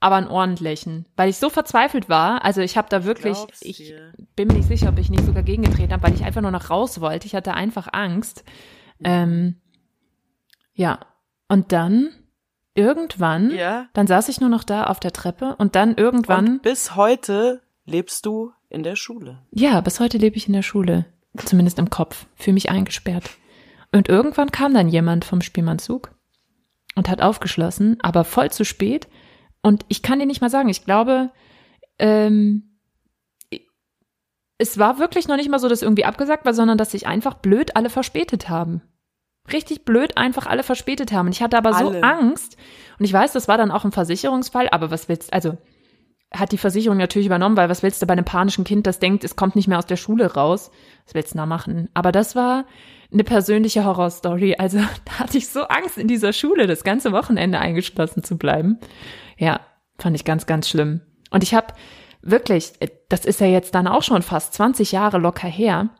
aber einen ordentlichen, weil ich so verzweifelt war. Also ich habe da wirklich, Glaub's ich dir. bin mir nicht sicher, ob ich nicht sogar gegengetreten habe, weil ich einfach nur noch raus wollte. Ich hatte einfach Angst. Ähm, ja, und dann irgendwann, Ja. dann saß ich nur noch da auf der Treppe und dann irgendwann, Und bis heute lebst du in der Schule. ja, bis heute lebe ich in der Schule, zumindest im Kopf, fühle mich eingesperrt. Und irgendwann kam dann jemand vom Spielmannzug und hat aufgeschlossen, aber voll zu spät. Und ich kann dir nicht mal sagen, ich glaube, ähm, es war wirklich noch nicht mal so, dass irgendwie abgesagt war, sondern dass sich einfach blöd alle verspätet haben. Richtig blöd einfach alle verspätet haben. Und ich hatte aber so Alle. Angst. Und ich weiß, das war dann auch ein Versicherungsfall, aber was willst, also hat die Versicherung natürlich übernommen, weil was willst du bei einem panischen Kind, das denkt, es kommt nicht mehr aus der Schule raus? Was willst du da machen? Aber das war eine persönliche Horrorstory. Also da hatte ich so Angst, in dieser Schule das ganze Wochenende eingeschlossen zu bleiben. Ja, fand ich ganz, ganz schlimm. Und ich habe wirklich, äh, das ist ja jetzt dann auch schon fast 20 Jahre locker her,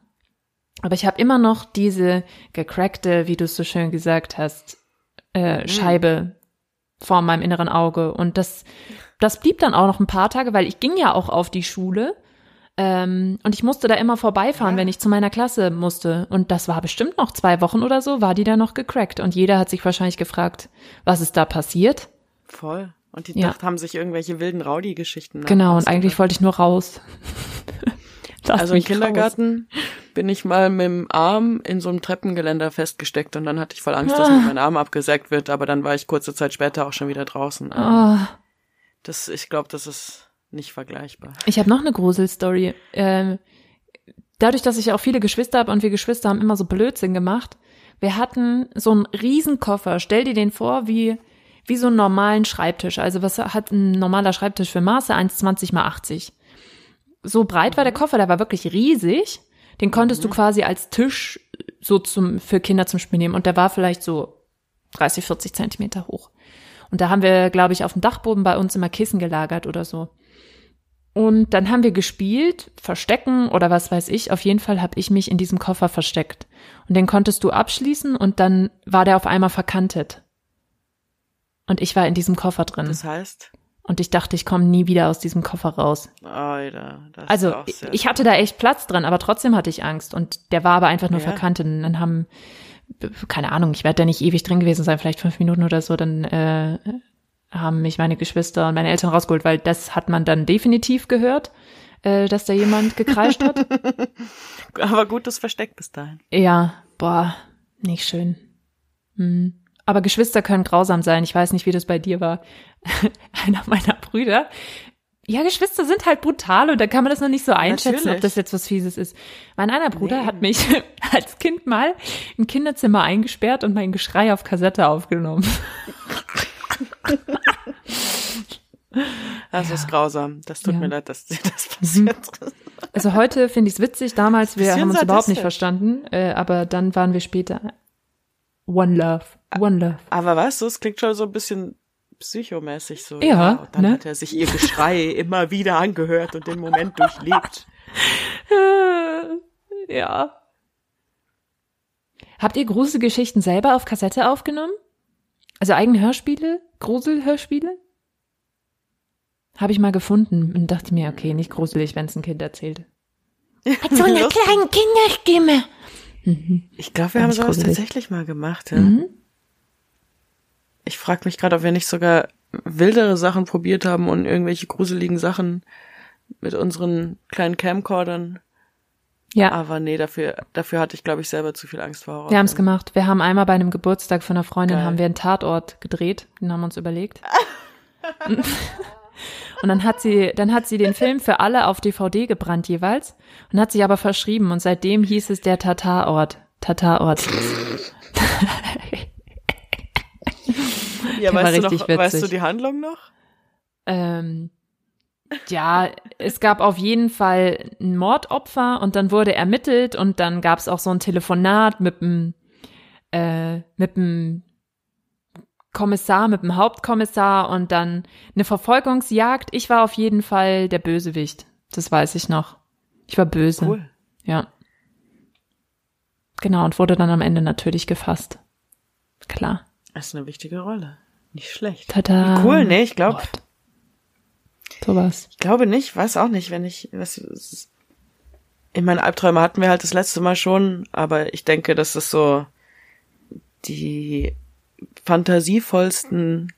Aber ich habe immer noch diese gecrackte, wie du es so schön gesagt hast, äh, Scheibe vor meinem inneren Auge. Und das, das blieb dann auch noch ein paar Tage, weil ich ging ja auch auf die Schule. Ähm, und ich musste da immer vorbeifahren, wenn ich zu meiner Klasse musste. Und das war bestimmt noch zwei Wochen oder so, war die da noch gecrackt. Und jeder hat sich wahrscheinlich gefragt, was ist da passiert? Voll. Und die Ja. dacht, haben sich irgendwelche wilden Rowdy-Geschichten. Genau, und eigentlich wollte ich nur raus. Also im mich raus. Kindergarten bin ich mal mit dem Arm in so einem Treppengeländer festgesteckt und dann hatte ich voll Angst, dass Ah. mir mein Arm abgesägt wird, aber dann war ich kurze Zeit später auch schon wieder draußen. Ah. Das, ich glaube, das ist nicht vergleichbar. Ich habe noch eine Gruselstory. Ähm, dadurch, dass ich auch viele Geschwister habe und wir Geschwister haben immer so Blödsinn gemacht. Wir hatten so einen Riesenkoffer. Stell dir den vor wie, wie so einen normalen Schreibtisch. Also was hat ein normaler Schreibtisch für Maße? 1,20 mal 80. So breit war der Koffer, der war wirklich riesig. Den konntest du quasi als Tisch so zum, für Kinder zum Spielen nehmen. Und der war vielleicht so 30, 40 Zentimeter hoch. Und da haben wir, glaube ich, auf dem Dachboden bei uns immer Kissen gelagert oder so. Und dann haben wir gespielt, verstecken oder was weiß ich. Auf jeden Fall habe ich mich in diesem Koffer versteckt. Und den konntest du abschließen und dann war der auf einmal verkantet. Und ich war in diesem Koffer drin. Das heißt, Und ich dachte, ich komme nie wieder aus diesem Koffer raus. Alter, das Also ist auch ich, sehr ich hatte da echt Platz drin, aber trotzdem hatte ich Angst. Und der war aber einfach nur Ja. verkantet. Und dann haben, keine Ahnung, ich werde da nicht ewig drin gewesen sein, vielleicht fünf Minuten oder so, dann äh, haben mich meine Geschwister und meine Eltern rausgeholt, weil das hat man dann definitiv gehört, äh, dass da jemand gekreischt hat. Aber gutes Versteck bis dahin. Ja, boah, nicht schön. Hm. Aber Geschwister können grausam sein. Ich weiß nicht, wie das bei dir war. Einer meiner Brüder. Ja, Geschwister sind halt brutal und da kann man das noch nicht so einschätzen, ob Natürlich. das jetzt was Fieses ist. Mein einer Bruder hat mich als Kind mal im Kinderzimmer eingesperrt und mein Geschrei auf Kassette aufgenommen. Das ist grausam. Das tut Ja. Mhm. mir leid, dass dir das passiert ist. Also heute finde ich es witzig. Damals, wir haben uns überhaupt nicht verstanden, äh, aber dann waren wir später One Love, One Love. Aber du, es klingt schon so ein bisschen psychomäßig so. Ja, und dann ne? hat er sich ihr Geschrei immer wieder angehört und den Moment durchlebt. Ja. Habt ihr Gruselgeschichten selber auf Kassette aufgenommen? Also eigene Hörspiele? Gruselhörspiele? Habe ich mal gefunden und dachte mir, okay, nicht gruselig, wenn es ein Kind erzählt. Mit so einer kleinen Kinderstimme. Ich glaube, wir haben sowas gruselig. tatsächlich mal gemacht. Ja. Mhm. Ich frage mich gerade, ob wir nicht sogar wildere Sachen probiert haben und irgendwelche gruseligen Sachen mit unseren kleinen Camcordern. Ja, Aber nee, dafür, dafür hatte ich, glaube ich, selber zu viel Angst vor. wir haben es gemacht. Wir haben einmal bei einem Geburtstag von einer Freundin Geil. haben wir einen Tatort gedreht. Den haben wir uns überlegt. Und dann hat sie, dann hat sie den Film für alle auf DVD gebrannt jeweils und hat sich aber verschrieben und seitdem hieß es der Tatarort. Tatarort. Ja, Der weißt du, noch, richtig weißt du witzig. die Handlung noch? Ähm, ja, es gab auf jeden Fall ein Mordopfer und dann wurde ermittelt und dann gab es auch so ein Telefonat mit dem äh, mit dem Kommissar, mit dem Hauptkommissar und dann eine Verfolgungsjagd. Ich war auf jeden Fall der Bösewicht. Das weiß ich noch. Ich war böse. Cool. Ja. Genau, und wurde dann am Ende natürlich gefasst. Klar. Das ist eine wichtige Rolle. Nicht schlecht. Tada. Cool, nee, ich glaube. Sowas. ich glaube nicht, weiß auch nicht, wenn ich, was, in meinen Albträumen hatten wir halt das letzte Mal schon, aber ich denke, dass das so die fantasievollsten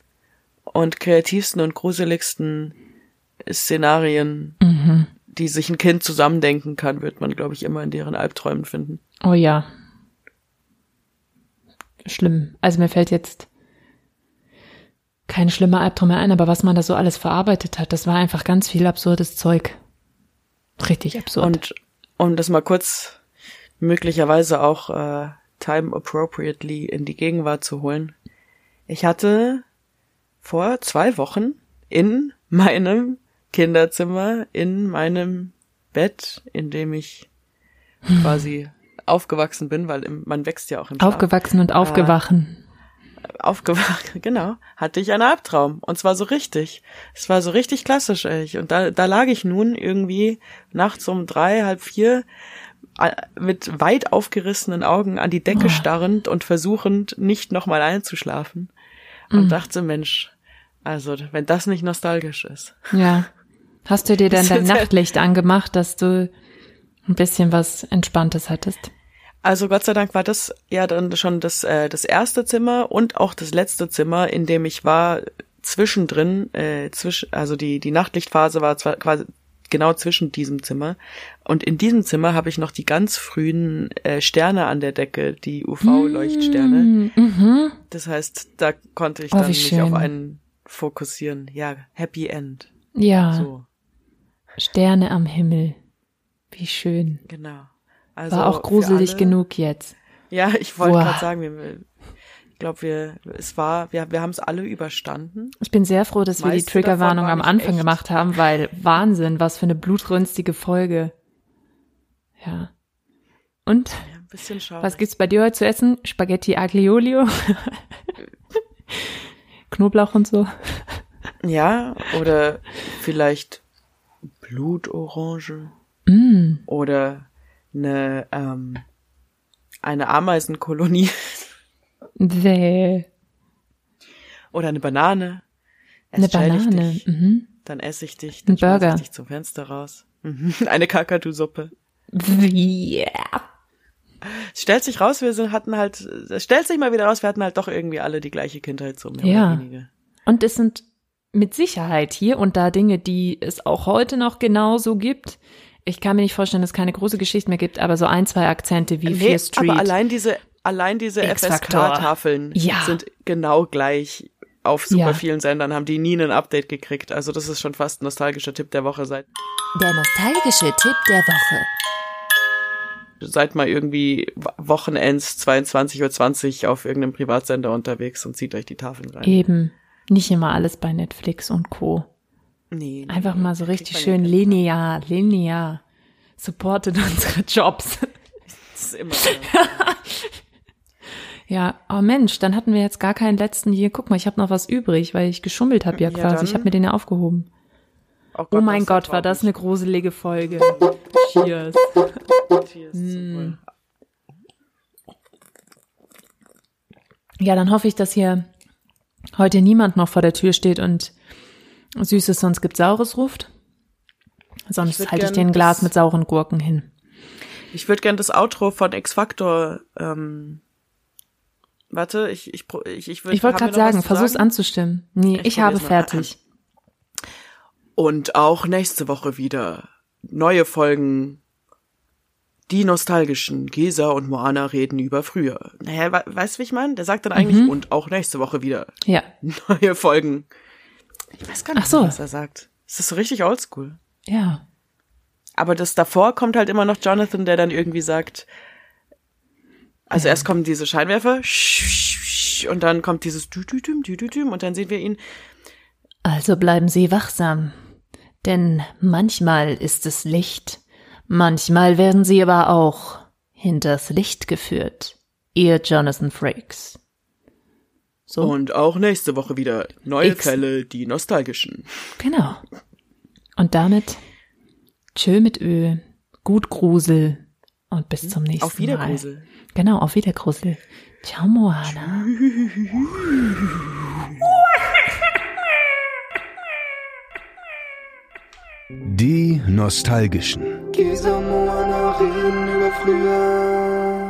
und kreativsten und gruseligsten Szenarien, Mhm. die sich ein Kind zusammendenken kann, wird man, glaube ich, immer in deren Albträumen finden. Oh ja. Schlimm. Also mir fällt jetzt kein schlimmer Albtraum mehr ein, aber was man da so alles verarbeitet hat, das war einfach ganz viel absurdes Zeug. Richtig absurd. Und um das mal kurz möglicherweise auch äh, time appropriately in die Gegenwart zu holen. Ich hatte vor zwei Wochen in meinem Kinderzimmer, in meinem Bett, in dem ich quasi aufgewachsen bin, weil im, man wächst ja auch im Schlaf. Aufgewachsen und aufgewachen. Aufgewacht, genau, hatte ich einen Albtraum. Und zwar so richtig. Es war so richtig klassisch, echt. Und da, da lag ich nun irgendwie nachts um drei, halb vier äh, mit weit aufgerissenen Augen an die Decke Oh. starrend und versuchend, nicht nochmal einzuschlafen. Und Mm. dachte, Mensch, also wenn das nicht nostalgisch ist. Ja. Hast du dir dann Das dein Nachtlicht angemacht, dass du ein bisschen was Entspanntes hattest? Also Gott sei Dank war das ja dann schon das, äh, das erste Zimmer und auch das letzte Zimmer, in dem ich war, zwischendrin, äh, zwischen, also die, die Nachtlichtphase war zwar quasi genau zwischen diesem Zimmer. Und in diesem Zimmer habe ich noch die ganz frühen äh, Sterne an der Decke, die UV-Leuchtsterne. Mm, Mhm. Das heißt, da konnte ich Oh, dann mich schön. auf einen fokussieren. Ja, Happy End. Ja, So, Sterne am Himmel. Wie schön. genau. Also War auch gruselig genug jetzt. Ja, ich wollte gerade sagen, wir, ich glaube, wir, es war, wir, wir haben es alle überstanden. Ich bin sehr froh, dass wir die Triggerwarnung am Anfang echt. gemacht haben, weil Wahnsinn, was für eine blutrünstige Folge. Ja. Und Ja, ein bisschen schade. was gibt's bei dir heute zu essen? Spaghetti Aglio? Knoblauch und so. Ja, oder vielleicht Blutorange Mm. oder eine, ähm, eine Ameisenkolonie Bäh. oder eine Banane. Eine Erst ich Banane. Dich, Mhm. dann esse ich dich, Ein dann schmeiß Burger. ich dich zum Fenster raus. Mhm. Eine Kakadu-Suppe. Yeah. Es stellt sich raus, wir sind, hatten halt, es stellt sich mal wieder raus, wir hatten halt doch irgendwie alle die gleiche Kindheit, so mehr Ja. oder weniger. Und es sind mit Sicherheit hier und da Dinge, die es auch heute noch genauso gibt. Ich kann mir nicht vorstellen, dass es keine große Geschichte mehr gibt, aber so ein, zwei Akzente wie Fear Street. aber allein diese, allein diese. FSK-Tafeln Ja. sind genau gleich auf super Ja. vielen Sendern, haben die nie ein Update gekriegt. Also das ist schon fast ein nostalgischer Tipp der Woche seit, Der nostalgische Tipp der Woche. seit mal irgendwie Wo- Wochenends 22.20 Uhr auf irgendeinem Privatsender unterwegs und zieht euch die Tafeln rein. Eben. Nicht immer alles bei Netflix und Co. Nee, nee, Einfach mal so richtig schön linear, linear. Supportet unsere Jobs. Das ist immer Ja, oh Mensch, dann hatten wir jetzt gar keinen letzten hier. Guck mal, ich habe noch was übrig, weil ich geschummelt habe ja Ja, quasi. Ich habe mir den ja aufgehoben. oh, Oh mein Gott, war das eine gruselige Folge. Cheers. Cheers, Wohl. Ja, dann hoffe ich, dass hier heute niemand noch vor der Tür steht und Süßes, sonst gibt Saures ruft. Sonst halte ich dir ein Glas mit sauren Gurken hin. Ich würde gern das Outro von X Factor. Ähm, warte, ich ich ich ich, würd, Ich wollte gerade sagen, versuch's anzustimmen. Nee, Ich ich, habe fertig. Und auch nächste Woche wieder neue Folgen. Die nostalgischen Gesa und Moana reden über früher. Naja, we weißt du, wie ich meine? Der sagt dann eigentlich Mhm. und auch nächste Woche wieder Ja. neue Folgen. Ich weiß gar nicht, so. was er sagt. Es ist so richtig oldschool. Ja. Aber das davor kommt halt immer noch Jonathan, der dann irgendwie sagt, also erst kommen diese Scheinwerfer und dann kommt dieses Düdüdüm, Düdüdüm und dann sehen wir ihn. Also bleiben Sie wachsam. Denn manchmal ist es Licht, manchmal werden Sie aber auch hinters Licht geführt. Ihr Jonathan Frakes. So, Und auch nächste Woche wieder neue X. Fälle, die nostalgischen. genau. Und damit tschö mit Ö, gut Grusel und bis zum nächsten Auf Mal. Wiedergrusel. Genau, auf Wiedergrusel. Ciao, Moana. Die Nostalgischen. Gesa Moana reden über früher.